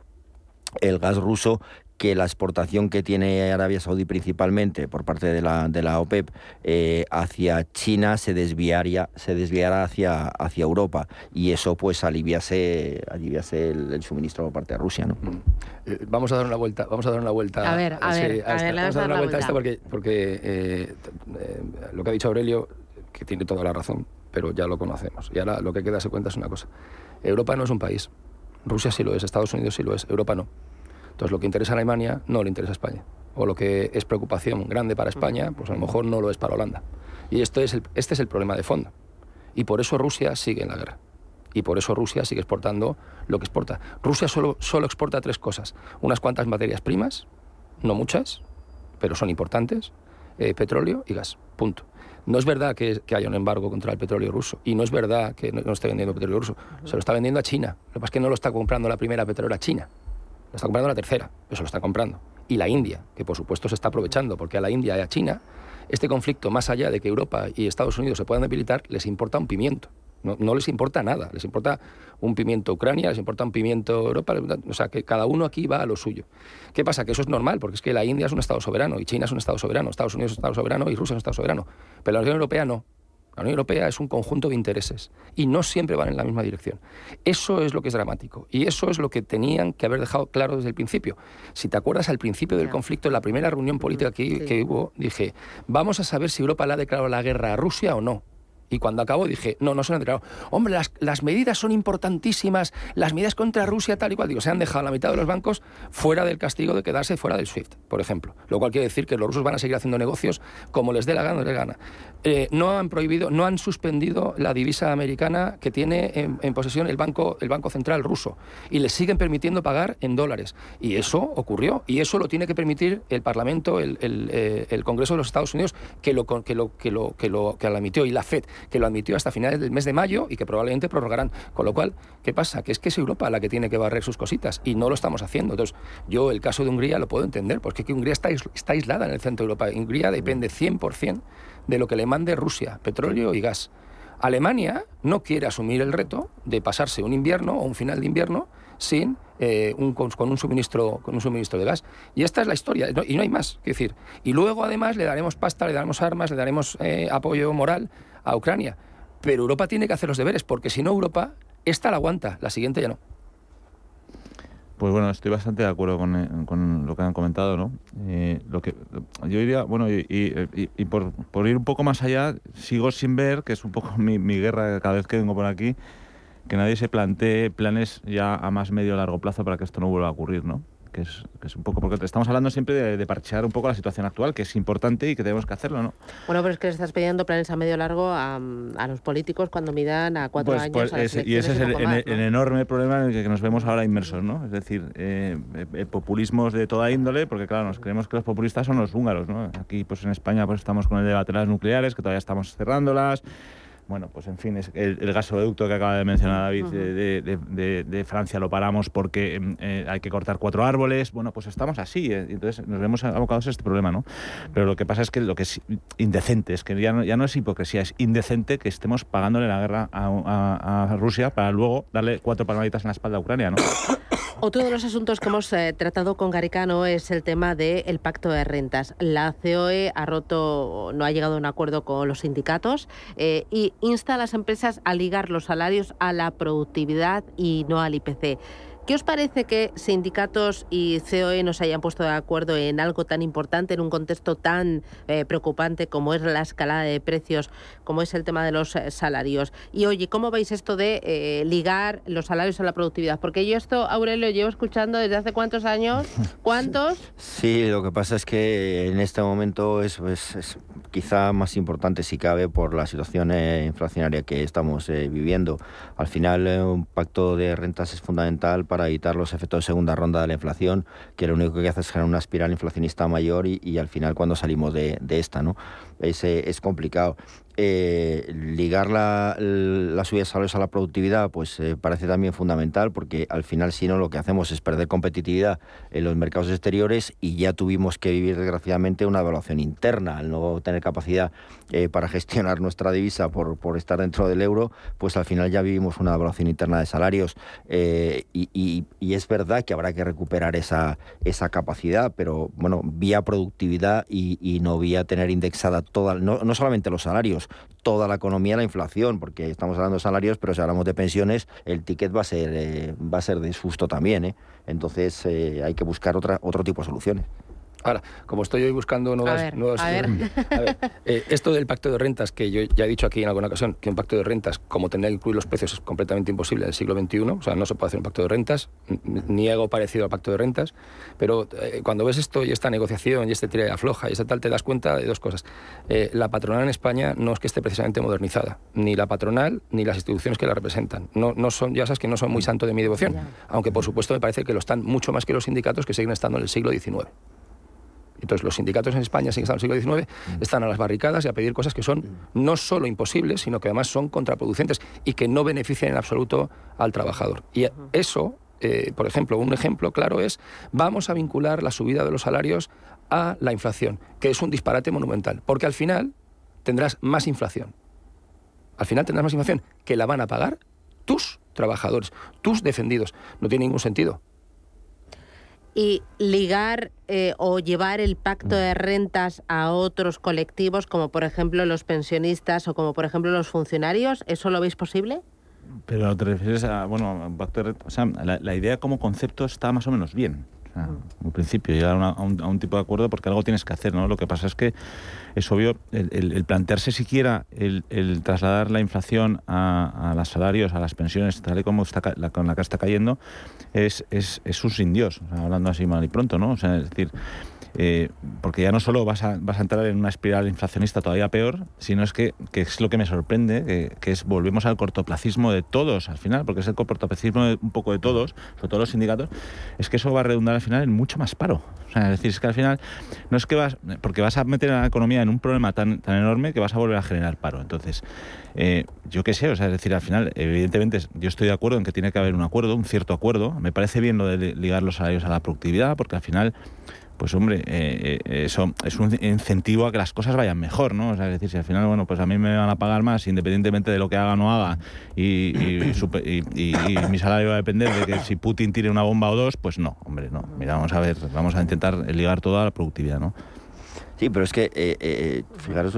S22: el gas ruso, que la exportación que tiene Arabia Saudí principalmente por parte de la, de la OPEP eh, hacia China se desviaría, se desviara hacia, hacia Europa y eso pues aliviase, aliviase el, suministro por parte de Rusia. ¿no? Mm.
S23: Eh, vamos a dar una vuelta, vamos a dar una vuelta
S1: a ver, a, ver,
S23: vamos a dar una vuelta, a esta porque, porque lo que ha dicho Aurelio, que tiene toda la razón, pero ya lo conocemos. Y ahora lo que queda se cuenta es una cosa. Europa no es un país. Rusia sí lo es, Estados Unidos sí lo es, Europa no. Entonces lo que interesa a Alemania no le interesa a España. O lo que es preocupación grande para España, pues a lo mejor no lo es para Holanda. Y esto es este es el problema de fondo. Y por eso Rusia sigue en la guerra. Y por eso Rusia sigue exportando lo que exporta. Rusia solo, solo exporta tres cosas. Unas cuantas materias primas, no muchas, pero son importantes, eh, petróleo y gas. Punto. No es verdad que, haya un embargo contra el petróleo ruso y no es verdad que no, esté vendiendo petróleo ruso. Se lo está vendiendo a China. Lo que pasa es que no lo está comprando la primera petrolera china. Lo está comprando la tercera, eso lo está comprando. Y la India, que por supuesto se está aprovechando, porque a la India y a China este conflicto, más allá de que Europa y Estados Unidos se puedan debilitar, les importa un pimiento. No, les importa nada, les importa un pimiento Ucrania, les importa un pimiento Europa, o sea, que cada uno aquí va a lo suyo. ¿Qué pasa? Que eso es normal, porque es que la India es un Estado soberano, y China es un Estado soberano, Estados Unidos es un Estado soberano y Rusia es un Estado soberano. Pero la Unión Europea no. La Unión Europea es un conjunto de intereses y no siempre van en la misma dirección. Eso es lo que es dramático y eso es lo que tenían que haber dejado claro desde el principio. Si te acuerdas, al principio del conflicto, en la primera reunión política que, que hubo, dije, vamos a saber si Europa le ha declarado la guerra a Rusia o no. Y cuando acabó dije, no, no se han declarado. Hombre, las, medidas son importantísimas, las medidas contra Rusia tal y cual. Digo, se han dejado la mitad de los bancos fuera del castigo de quedarse fuera del SWIFT, por ejemplo. Lo cual quiere decir que los rusos van a seguir haciendo negocios como les dé la gana o les gana. Eh, no han prohibido, no han suspendido la divisa americana que tiene en, posesión el banco, el banco Central ruso. Y les siguen permitiendo pagar en dólares. Y eso ocurrió. Y eso lo tiene que permitir el Parlamento, el, eh, Congreso de los Estados Unidos, que lo, que lo, que lo, que lo, que lo emitió. Y la FED que lo admitió hasta finales del mes de mayo y que probablemente prorrogarán. Con lo cual, ¿qué pasa? Que es que es Europa la que tiene que barrer sus cositas y no lo estamos haciendo. Entonces, yo el caso de Hungría lo puedo entender, porque que Hungría está, está aislada en el centro de Europa. Hungría depende 100% de lo que le mande Rusia, petróleo y gas. Alemania no quiere asumir el reto de pasarse un invierno o un final de invierno sin eh, un, con, un suministro, con un suministro de gas. Y esta es la historia, y no hay más. que decir, y luego además le daremos pasta, le daremos armas, le daremos eh, apoyo moral a Ucrania. Pero Europa tiene que hacer los deberes, porque si no Europa, esta la aguanta, la siguiente ya no.
S24: Pues bueno, estoy bastante de acuerdo con, eh, lo que han comentado, ¿no? lo que yo diría, bueno, y, por, por, ir un poco más allá, sigo sin ver, que es un poco mi, mi guerra cada vez que vengo por aquí, que nadie se plantee planes ya a más medio o largo plazo para que esto no vuelva a ocurrir, ¿no? Que es, que es un poco, porque estamos hablando siempre de, parchear un poco la situación actual, que es importante y que tenemos que hacerlo, ¿no?
S1: Bueno, pero es que le estás pidiendo planes a medio largo a, a los políticos cuando midan a cuatro pues, años.
S24: Pues y ese es el, enorme problema en el que nos vemos ahora inmersos, ¿no? Es decir, eh, eh, populismos de toda índole, porque claro, nos creemos que los populistas son los húngaros, ¿no? Aquí, pues en España, pues estamos con el debate de las nucleares, que todavía estamos cerrándolas. Bueno, pues en fin, es el, gasoducto que acaba de mencionar David de, Francia lo paramos porque em, eh, hay que cortar cuatro árboles. Bueno, pues estamos así, eh, entonces nos vemos abocados a este problema, ¿no? Pero lo que pasa es que lo que es indecente, es que ya no, ya no es hipocresía, es indecente que estemos pagándole la guerra a, a Rusia para luego darle cuatro palmaditas en la espalda a Ucrania, ¿no?
S1: Otro de los asuntos que hemos eh, tratado con Garicano es el tema del pacto de rentas. La COE ha roto, no ha llegado a un acuerdo con los sindicatos eh, y insta a las empresas a ligar los salarios a la productividad y no al IPC. ¿Qué os parece que sindicatos y COE nos hayan puesto de acuerdo en algo tan importante, en un contexto tan eh, preocupante como es la escalada de precios, como es el tema de los eh, salarios? Y oye, ¿cómo veis esto de eh, ligar los salarios a la productividad? Porque yo esto, Aurelio, llevo escuchando desde hace cuántos años. ¿Cuántos?
S22: Sí, lo que pasa es que en este momento es, es quizá más importante si cabe por la situación inflacionaria que estamos viviendo. Al final, un pacto de rentas es fundamental para evitar los efectos de segunda ronda de la inflación, que lo único que hace es generar una espiral inflacionista mayor y, al final cuando salimos de, esta, ¿no? Es complicado. Eh, ligar la, la, subida de salarios a la productividad pues eh, parece también fundamental porque al final si no lo que hacemos es perder competitividad en los mercados exteriores y ya tuvimos que vivir desgraciadamente una evaluación interna. Al no tener capacidad eh, para gestionar nuestra divisa por, por, estar dentro del euro pues al final ya vivimos una evaluación interna de salarios. Y, y, es verdad que habrá que recuperar esa, esa capacidad pero bueno vía productividad y, y no vía tener indexada toda no, no solamente los salarios toda la economía la inflación, porque estamos hablando de salarios, pero si hablamos de pensiones, el ticket va a ser, eh, va a ser de susto también. ¿eh? Entonces eh, hay que buscar otra, otro tipo de soluciones.
S23: Ahora, como estoy hoy buscando nuevas...
S1: A ver,
S23: eh, esto del pacto de rentas, que yo ya he dicho aquí en alguna ocasión, que un pacto de rentas, como tener que incluir los precios, es completamente imposible en el siglo XXI, o sea, no se puede hacer un pacto de rentas, ni algo parecido al pacto de rentas, pero eh, cuando ves esto y esta negociación y este tira y afloja y esta tal, te das cuenta de dos cosas. Eh, la patronal en España no es que esté precisamente modernizada, ni la patronal ni las instituciones que la representan. No, no son, ya sabes que no son muy santo de mi devoción, aunque por supuesto me parece que lo están mucho más que los sindicatos que siguen estando en el siglo XIX. Entonces los sindicatos en España, siguen estando en el siglo XIX, mm. están a las barricadas y a pedir cosas que son no solo imposibles, sino que además son contraproducentes y que no benefician en absoluto al trabajador. Y eso, eh, por ejemplo, un ejemplo claro es, vamos a vincular la subida de los salarios a la inflación, que es un disparate monumental, porque al final tendrás más inflación. Al final tendrás más inflación que la van a pagar tus trabajadores, tus defendidos. No tiene ningún sentido
S1: y ligar eh, o llevar el pacto de rentas a otros colectivos, como por ejemplo los pensionistas o como por ejemplo los funcionarios, ¿eso lo veis posible?
S24: Pero te refieres a, bueno, pacto de, o sea, la, idea como concepto está más o menos bien. en principio, llegar a, un, tipo de acuerdo porque algo tienes que hacer, ¿no? Lo que pasa es que es obvio el, plantearse siquiera el, trasladar la inflación a, los salarios, a las pensiones, tal y como está con la que está cayendo, es, es, es un sin Dios, hablando así mal y pronto, ¿no? O sea, es decir, eh, porque ya no solo vas a, vas a entrar en una espiral inflacionista todavía peor, sino es que, que es lo que me sorprende, que, es volvemos al cortoplacismo de todos al final, porque es el cortoplacismo de, un poco de todos, sobre todo los sindicatos, es que eso va a redundar al final en mucho más paro. O sea, es decir, es que al final no es que vas, porque vas a meter a la economía en un problema tan, tan enorme que vas a volver a generar paro. Entonces, eh, yo qué sé, o sea, es decir, al final, evidentemente, yo estoy de acuerdo en que tiene que haber un acuerdo, un cierto acuerdo. Me parece bien lo de ligar los salarios a la productividad, porque al final pues hombre, eh, eh, eso es un incentivo a que las cosas vayan mejor, ¿no? O sea, es decir, si al final, bueno, pues a mí me van a pagar más independientemente de lo que haga o no haga y, mi salario va a depender de que si Putin tire una bomba o dos, pues no, hombre, no. Mira, vamos a ver, vamos a intentar ligar toda la productividad, ¿no?
S22: Sí, pero es que, eh, fijaros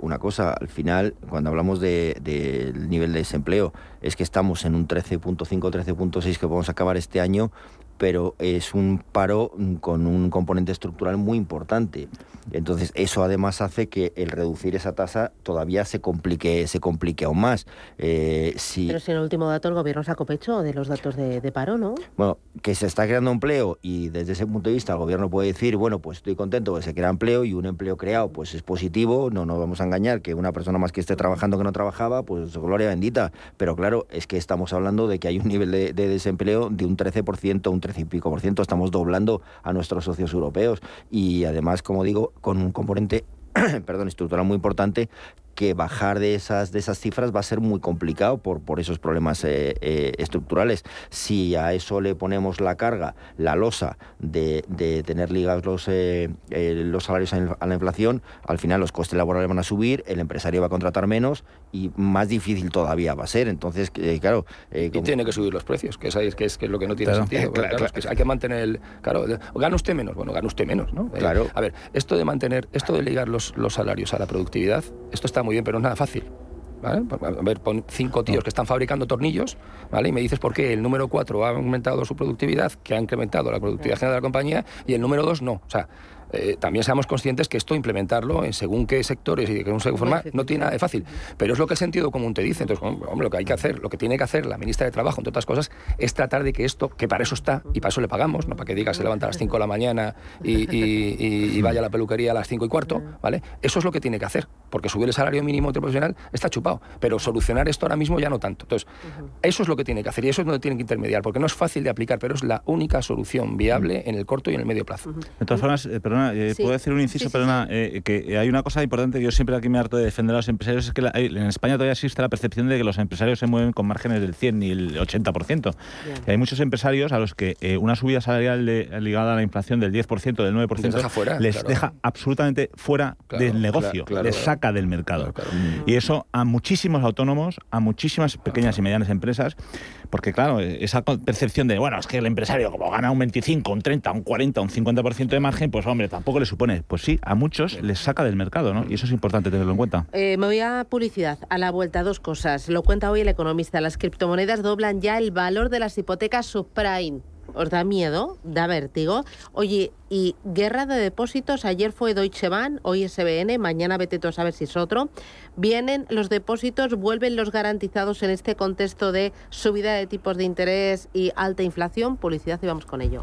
S22: una cosa, al final, cuando hablamos del de, nivel de desempleo, es que estamos en un 13.5, 13.6 que podemos acabar este año, pero es un paro con un componente estructural muy importante. Entonces, eso además hace que el reducir esa tasa todavía se complique, se complique aún más.
S1: Eh, pero si en el último dato el gobierno sacó pecho de los datos de, paro, ¿no?
S22: Bueno, que se está creando empleo y desde ese punto de vista el gobierno puede decir, bueno, pues estoy contento que se crea empleo y un empleo creado pues es positivo, no nos vamos a engañar que una persona más que esté trabajando que no trabajaba, pues gloria bendita. Pero claro, es que estamos hablando de que hay un nivel de, de desempleo de un 13%, un 13 y pico por ciento, estamos doblando a nuestros socios europeos. Y además, como digo, con un componente perdón, estructural muy importante que bajar de esas, de esas cifras va a ser muy complicado por, por esos problemas eh, eh, estructurales. Si a eso le ponemos la carga, la losa de, tener ligados los, eh, los salarios a la inflación, al final los costes laborales van a subir, el empresario va a contratar menos y más difícil todavía va a ser. Entonces, claro...
S23: Y tiene que subir los precios, que, es, que, es, que es lo que no tiene sentido. hay que mantener el... Claro, ¿gana usted menos? Bueno, gana usted menos, ¿no?
S22: Claro.
S23: a ver, esto de mantener, esto de ligar los, los salarios a la productividad, esto está muy bien, pero no es nada fácil. ¿Vale? A ver, pon cinco tíos que están fabricando tornillos, ¿vale? Y me dices por qué el número cuatro ha aumentado su productividad, que ha incrementado la productividad general de la compañía, y el número dos no. O sea, eh, también seamos conscientes que esto implementarlo en según qué sectores y de qué forma no tiene nada de fácil. Pero es lo que el sentido común te dice. Entonces, hombre, lo que hay que hacer, lo que tiene que hacer la ministra de Trabajo, entre otras cosas, es tratar de que esto, que para eso está y para eso le pagamos, no para que diga se levanta a las 5 de la mañana y, vaya a la peluquería a las 5 y cuarto, ¿vale? Eso es lo que tiene que hacer, porque subir el salario mínimo profesional está chupado. Pero solucionar esto ahora mismo ya no tanto. Entonces, eso es lo que tiene que hacer y eso es donde tiene que intermediar, porque no es fácil de aplicar, pero es la única solución viable en el corto y en el medio plazo.
S24: De todas formas, eh, perdona, eh, puedo decir un inciso, perdona, eh, que hay una cosa importante que yo siempre aquí me harto de defender a los empresarios, es que en España todavía existe la percepción de que los empresarios se mueven con márgenes del 100 y el 80%. Y hay muchos empresarios a los que eh, una subida salarial ligada a la inflación del 10%, del 9%, les deja, fuera, les deja absolutamente fuera del negocio, les saca del mercado. Y eso a muchísimos autónomos, a muchísimas pequeñas y medianas empresas, porque claro, esa percepción de, bueno, es que el empresario como gana un 25, un 30, un 40, un 50% de margen, pues hombre, tampoco le supone. Pues sí, a muchos les saca del mercado, ¿no? Y eso es importante tenerlo en cuenta.
S1: Eh, me voy a publicidad, a la vuelta, dos cosas. Lo cuenta hoy el economista. Las criptomonedas doblan ya el valor de las hipotecas subprime. ¿Os da miedo? ¿Da vértigo? Oye, y guerra de depósitos, ayer fue Deutsche Bank, hoy SBN, mañana vete tú a saber si es otro. Vienen los depósitos, vuelven los garantizados en este contexto de subida de tipos de interés y alta inflación. Publicidad y vamos con ello.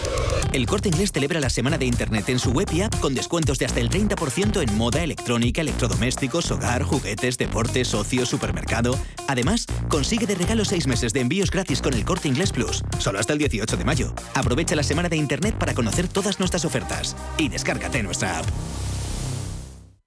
S17: El Corte Inglés celebra la semana de Internet en su web y app con descuentos de hasta el 30% en moda, electrónica, electrodomésticos, hogar, juguetes, deportes, ocio, supermercado. Además, consigue de regalo seis meses de envíos gratis con el Corte Inglés Plus, solo hasta el 18 de mayo. Aprovecha la semana de Internet para conocer todas nuestras ofertas y descárgate nuestra app.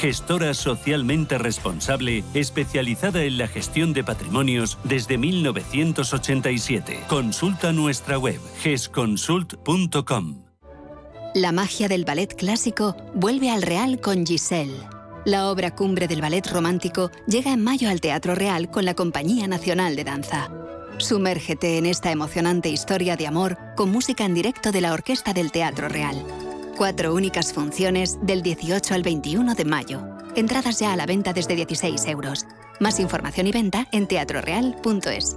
S3: gestora socialmente responsable especializada en la gestión de patrimonios desde 1987. Consulta nuestra web gesconsult.com.
S11: La magia del ballet clásico vuelve al Real con Giselle. La obra cumbre del ballet romántico llega en mayo al Teatro Real con la Compañía Nacional de Danza. Sumérgete en esta emocionante historia de amor con música en directo de la Orquesta del Teatro Real. Cuatro únicas funciones del 18 al 21 de mayo. Entradas ya a la venta desde 16 euros. Más información y venta en teatroreal.es.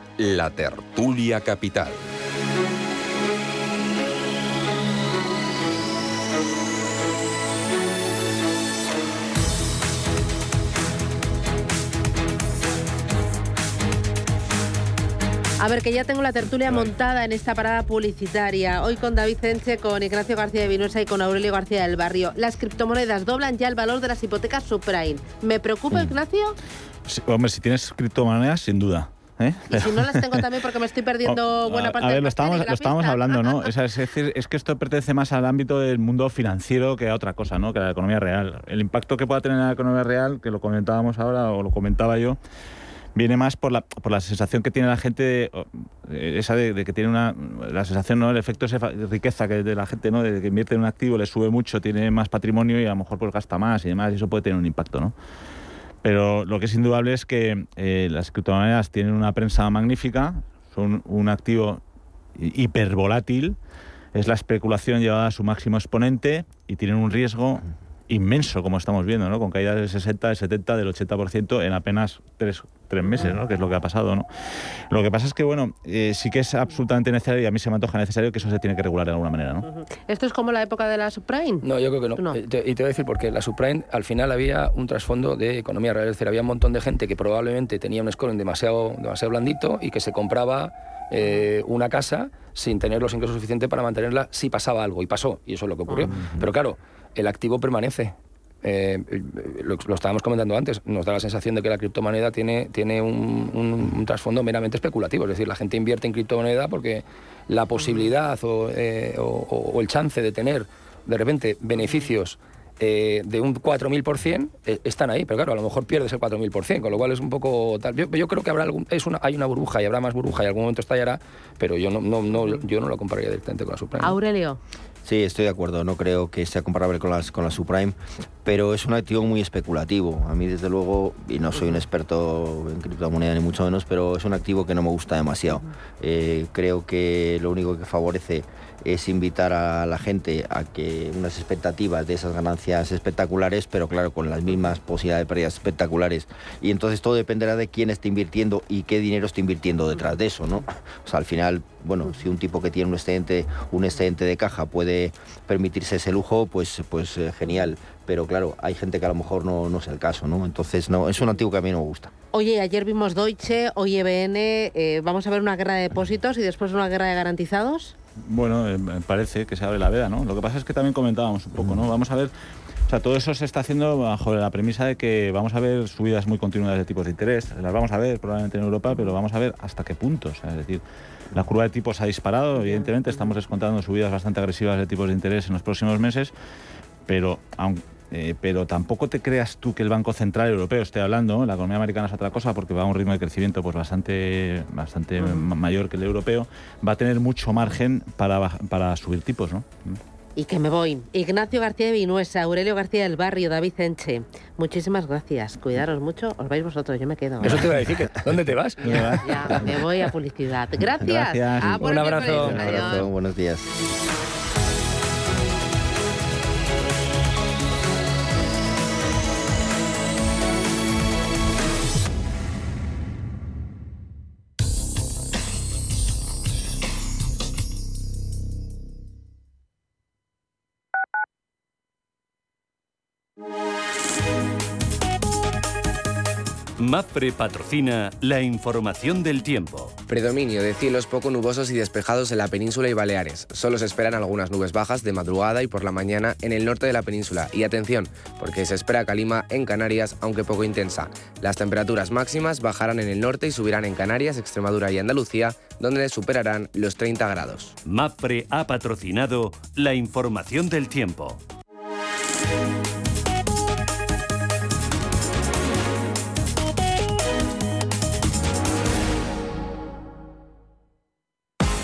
S25: la tertulia capital.
S1: A ver, que ya tengo la tertulia montada en esta parada publicitaria. Hoy con David Cenche, con Ignacio García de Vinuesa y con Aurelio García del Barrio. Las criptomonedas doblan ya el valor de las hipotecas subprime. ¿Me preocupa, mm. Ignacio?
S24: hombre, si tienes criptomonedas, sin duda. ¿Eh?
S1: Y si no las tengo también porque me estoy perdiendo buena parte
S24: a
S1: ver,
S24: lo estábamos, lo estábamos hablando, ¿no? Es, decir, es que esto pertenece más al ámbito del mundo financiero que a otra cosa, ¿no? Que a la economía real. El impacto que pueda tener en la economía real, que lo comentábamos ahora o lo comentaba yo, viene más por la, por la sensación que tiene la gente, esa de, que tiene una, la sensación, ¿no? el efecto de riqueza que de la gente, ¿no? de que invierte en un activo, le sube mucho, tiene más patrimonio y a lo mejor pues gasta más y demás, y eso puede tener un impacto, ¿no? Pero lo que es indudable es que eh, las criptomonedas tienen una prensa magnífica, son un activo hipervolátil, es la especulación llevada a su máximo exponente y tienen un riesgo inmenso, como estamos viendo, ¿no? con caídas del 60, del 70, del 80% en apenas tres, tres meses, ¿no? que es lo que ha pasado. ¿no? Lo que pasa es que, bueno, eh, sí que es absolutamente necesario, y a mí se me antoja necesario que eso se tiene que regular de alguna manera. ¿no?
S1: ¿Esto es como la época de la subprime?
S23: No, yo creo que no. Eh, y te voy a decir porque la subprime al final había un trasfondo de economía real, es decir, había un montón de gente que probablemente tenía un scoring demasiado, demasiado blandito y que se compraba eh, una casa sin tener los ingresos suficientes para mantenerla si pasaba algo. Y pasó, y eso es lo que ocurrió. Pero claro, el activo permanece. Eh, lo, estábamos comentando antes, nos da la sensación de que la criptomoneda tiene, tiene un, trasfondo meramente especulativo, es decir, la gente invierte en criptomoneda porque la posibilidad eh, o, el chance de tener de repente beneficios eh, de un 4.000% están ahí, pero claro, a lo mejor pierdes el 4.000%, con lo cual es un poco tal. Yo, creo que habrá algún, es una, hay una burbuja y habrá más burbuja y algún momento estallará, pero yo no, no, no, yo no lo compararía directamente con la Suprema.
S1: Aurelio.
S22: Sí, estoy de acuerdo. No creo que sea comparable con, las, con la subprime, pero es un activo muy especulativo. A mí, desde luego, y no soy un experto en criptomoneda ni mucho menos, pero es un activo que no me gusta demasiado. Eh, creo que lo único que favorece es invitar a la gente a que unas expectativas de esas ganancias espectaculares, pero claro, con las mismas posibilidades de pérdidas espectaculares. Y entonces todo dependerá de quién esté invirtiendo y qué dinero está invirtiendo detrás de eso, ¿no? O sea, al final, bueno, si un tipo que tiene un excedente, un excedente de caja puede permitirse ese lujo, pues, pues eh, genial. Pero claro, hay gente que a lo mejor no, no es el caso, ¿no? Entonces, no, es un activo que a mí no me gusta.
S1: Oye, ayer vimos Deutsche, hoy EBN, eh, ¿vamos a ver una guerra de depósitos y después una guerra de garantizados?
S24: Bueno, eh, parece que se abre la veda, ¿no? Lo que pasa es que también comentábamos un poco, ¿no? Vamos a ver, o sea, todo eso se está haciendo bajo la premisa de que vamos a ver subidas muy continuadas de tipos de interés. Las vamos a ver probablemente en Europa, pero vamos a ver hasta qué punto. O sea, es decir, la curva de tipos ha disparado, evidentemente estamos descontando subidas bastante agresivas de tipos de interés en los próximos meses, pero aunque eh, pero tampoco te creas tú que el Banco Central Europeo esté hablando, la economía americana es otra cosa porque va a un ritmo de crecimiento pues bastante, bastante mayor que el europeo, va a tener mucho margen para, para subir tipos, ¿no?
S1: Y que me voy. Ignacio García de Vinuesa, Aurelio García del Barrio, David Enche. Muchísimas gracias. Cuidaros mucho. Os vais vosotros, yo me quedo.
S23: Eso te iba a decir. ¿Dónde te vas?
S1: ya, me voy a publicidad. Gracias.
S23: un abrazo.
S22: Un abrazo. Buenos días.
S3: MAPRE patrocina la información del tiempo.
S26: Predominio de cielos poco nubosos y despejados en la península y Baleares. Solo se esperan algunas nubes bajas de madrugada y por la mañana en el norte de la península. Y atención, porque se espera calima en Canarias, aunque poco intensa. Las temperaturas máximas bajarán en el norte y subirán en Canarias, Extremadura y Andalucía, donde superarán los 30 grados.
S3: MAPRE ha patrocinado la información del tiempo.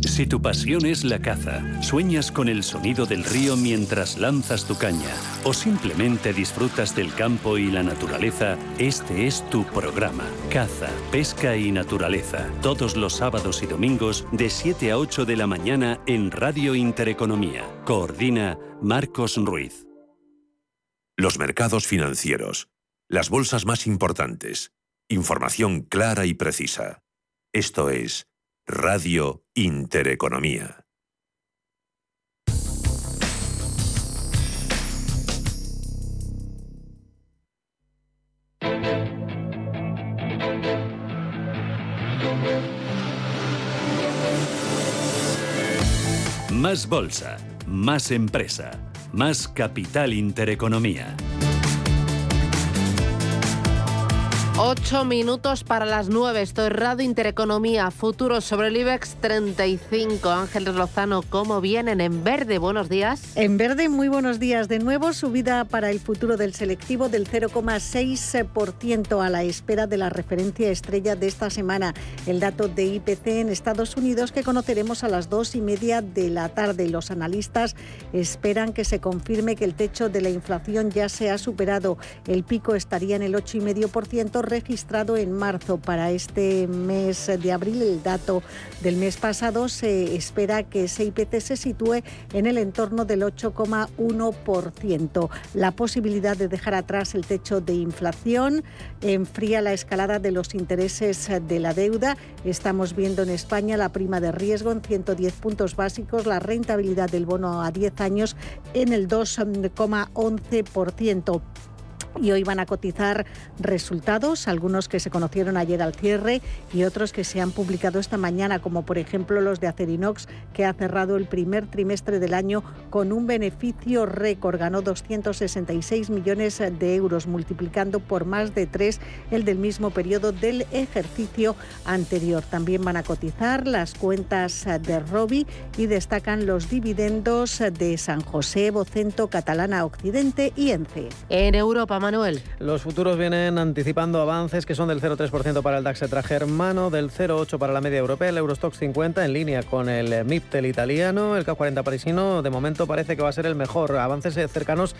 S3: Si tu pasión es la caza, sueñas con el sonido del río mientras lanzas tu caña o simplemente disfrutas del campo y la naturaleza, este es tu programa. Caza, pesca y naturaleza. Todos los sábados y domingos de 7 a 8 de la mañana en Radio Intereconomía. Coordina Marcos Ruiz.
S2: Los mercados financieros. Las bolsas más importantes. Información clara y precisa. Esto es Radio Intereconomía.
S3: Más Bolsa, más empresa, más capital intereconomía.
S1: Ocho minutos para las nueve. Estoy Radio Intereconomía, futuros sobre el IBEX 35. Ángeles Lozano, ¿cómo vienen en verde? Buenos días.
S27: En verde, muy buenos días. De nuevo, subida para el futuro del selectivo del 0,6% a la espera de la referencia estrella de esta semana, el dato de IPC en Estados Unidos que conoceremos a las dos y media de la tarde. Los analistas esperan que se confirme que el techo de la inflación ya se ha superado. El pico estaría en el 8,5% registrado en marzo. Para este mes de abril, el dato del mes pasado, se espera que ese IPC se sitúe en el entorno del 8,1%. La posibilidad de dejar atrás el techo de inflación enfría la escalada de los intereses de la deuda. Estamos viendo en España la prima de riesgo en 110 puntos básicos, la rentabilidad del bono a 10 años en el 2,11% y hoy van a cotizar resultados, algunos que se conocieron ayer al cierre y otros que se han publicado esta mañana, como por ejemplo los de Acerinox, que ha cerrado el primer trimestre del año con un beneficio récord, ganó 266 millones de euros, multiplicando por más de tres el del mismo periodo del ejercicio anterior. También van a cotizar las cuentas de Robi y destacan los dividendos de San José, Vocento, Catalana Occidente y ENCE.
S1: En Europa, Manuel.
S28: Los futuros vienen anticipando avances que son del 0,3% para el DAX germano, del 0,8% para la media europea, el Eurostox 50 en línea con el MIPTEL italiano, el CAC 40 parisino de momento parece que va a ser el mejor, avances cercanos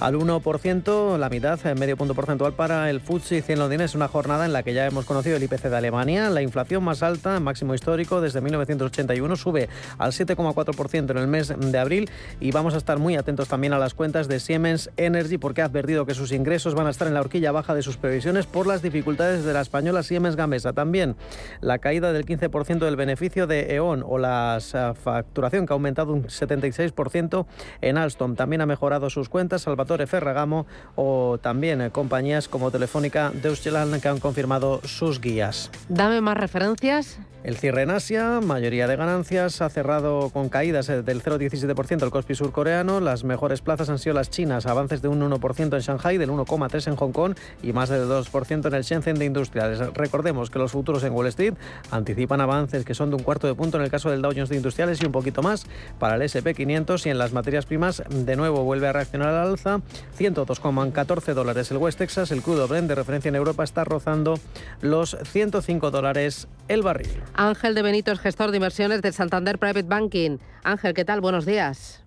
S28: al 1%, la mitad, medio punto porcentual para el FTSE 100 londinense, una jornada en la que ya hemos conocido el IPC de Alemania, la inflación más alta, máximo histórico desde 1981, sube al 7,4% en el mes de abril. Y vamos a estar muy atentos también a las cuentas de Siemens Energy porque ha advertido que sus ingresos ingresos van a estar en la horquilla baja de sus previsiones por las dificultades de la española Siemens Gamesa. También la caída del 15% del beneficio de E.ON o la facturación que ha aumentado un 76% en Alstom. También ha mejorado sus cuentas Salvatore Ferragamo o también eh, compañías como Telefónica Deutsche que han confirmado sus guías.
S1: Dame más referencias.
S28: El cierre en Asia, mayoría de ganancias, ha cerrado con caídas eh, del 0,17% el Kospi surcoreano. Las mejores plazas han sido las chinas, avances de un 1% en Shanghai, del 1,3% en Hong Kong y más de 2% en el Shenzhen de Industriales. Recordemos que los futuros en Wall Street anticipan avances que son de un cuarto de punto en el caso del Dow Jones de Industriales y un poquito más para el SP500 y en las materias primas de nuevo vuelve a reaccionar al alza. 102,14 dólares el West Texas, el crudo Brent de referencia en Europa está rozando los 105 dólares el barril.
S1: Ángel de Benito es gestor de inversiones de Santander Private Banking. Ángel, ¿qué tal? Buenos días.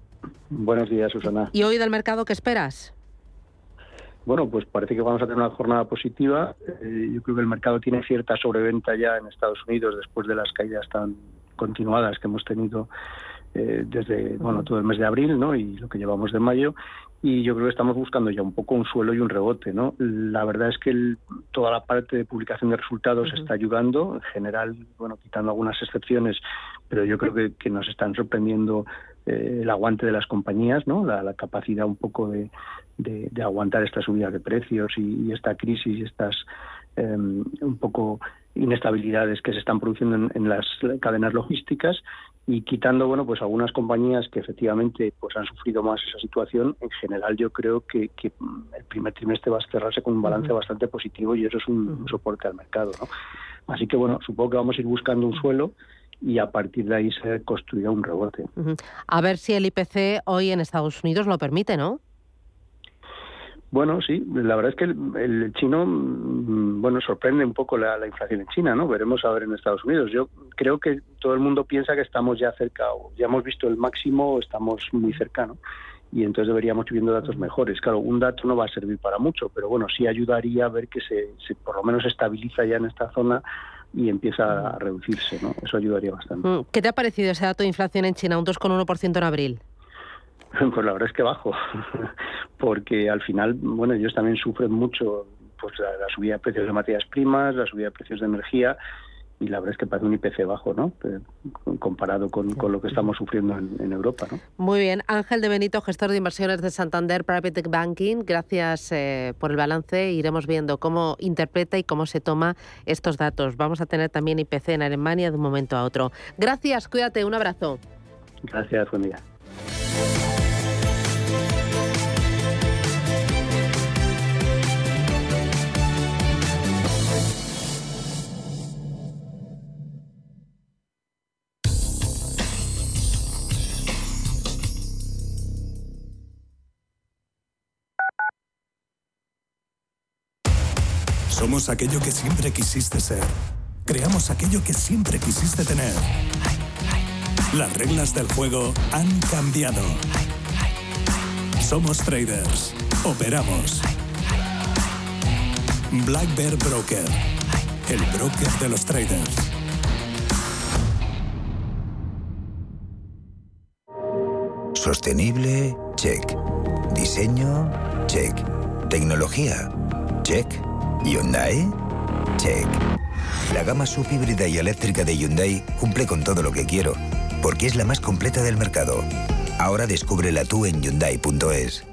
S29: Buenos días, Susana.
S1: ¿Y hoy del mercado qué esperas?
S29: Bueno, pues parece que vamos a tener una jornada positiva. Eh, yo creo que el mercado tiene cierta sobreventa ya en Estados Unidos después de las caídas tan continuadas que hemos tenido eh, desde bueno todo el mes de abril ¿no? y lo que llevamos de mayo y yo creo que estamos buscando ya un poco un suelo y un rebote. ¿no? La verdad es que toda la parte de publicación de resultados está ayudando, en general, bueno, quitando algunas excepciones, pero yo creo que, nos están sorprendiendo eh, el aguante de las compañías, ¿no? la, capacidad un poco de, aguantar esta subida de precios y, esta crisis y estas em, un poco inestabilidades que se están produciendo en, las cadenas logísticas y quitando bueno pues algunas compañías que efectivamente pues han sufrido más esa situación en general yo creo que, el primer trimestre va a cerrarse con un balance bastante positivo y eso es un, soporte al mercado ¿no? así que bueno supongo que vamos a ir buscando un suelo y a partir de ahí se construirá un rebote
S1: a ver si el IPC hoy en Estados Unidos lo permite no
S29: bueno, sí, la verdad es que el, chino, mm, bueno, sorprende un poco la, inflación en China, ¿no? Veremos a ver en Estados Unidos. Yo creo que todo el mundo piensa que estamos ya cerca, o ya hemos visto el máximo, o estamos muy cercanos. Y entonces deberíamos ir viendo datos mejores. Claro, un dato no va a servir para mucho, pero bueno, sí ayudaría a ver que se, se por lo menos estabiliza ya en esta zona y empieza a reducirse, ¿no? Eso ayudaría bastante.
S1: Mm, ¿Qué te ha parecido ese dato de inflación en China, un 2,1% en abril?
S29: Pues la verdad es que bajo, porque al final, bueno, ellos también sufren mucho pues la, subida de precios de materias primas, la subida de precios de energía, y la verdad es que parece un IPC bajo, ¿no? comparado con, lo que estamos sufriendo en, Europa, ¿no?
S1: Muy bien. Ángel de Benito, gestor de inversiones de Santander Private Banking, gracias eh, por el balance. Iremos viendo cómo interpreta y cómo se toma estos datos. Vamos a tener también IPC en Alemania de un momento a otro. Gracias, cuídate, un abrazo.
S29: Gracias, buen día.
S30: Somos aquello que siempre quisiste ser. Creamos aquello que siempre quisiste tener. Las reglas del juego han cambiado. Somos traders. Operamos. Black Bear Broker. El broker de los traders.
S31: Sostenible, check. Diseño, check. Tecnología, check. Hyundai, check. La gama subhíbrida y eléctrica de Hyundai cumple con todo lo que quiero, porque es la más completa del mercado. Ahora descúbrela tú en Hyundai.es.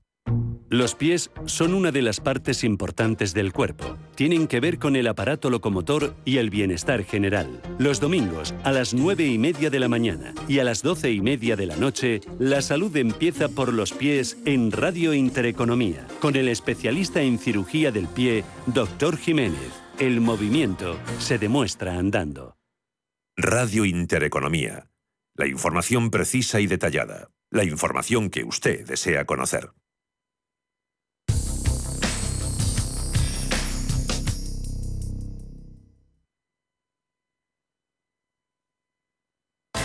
S3: Los pies son una de las partes importantes del cuerpo. Tienen que ver con el aparato locomotor y el bienestar general. Los domingos, a las 9 y media de la mañana y a las 12 y media de la noche, la salud empieza por los pies en Radio Intereconomía, con el especialista en cirugía del pie, Dr. Jiménez. El movimiento se demuestra andando.
S2: Radio Intereconomía. La información precisa y detallada. La información que usted desea conocer.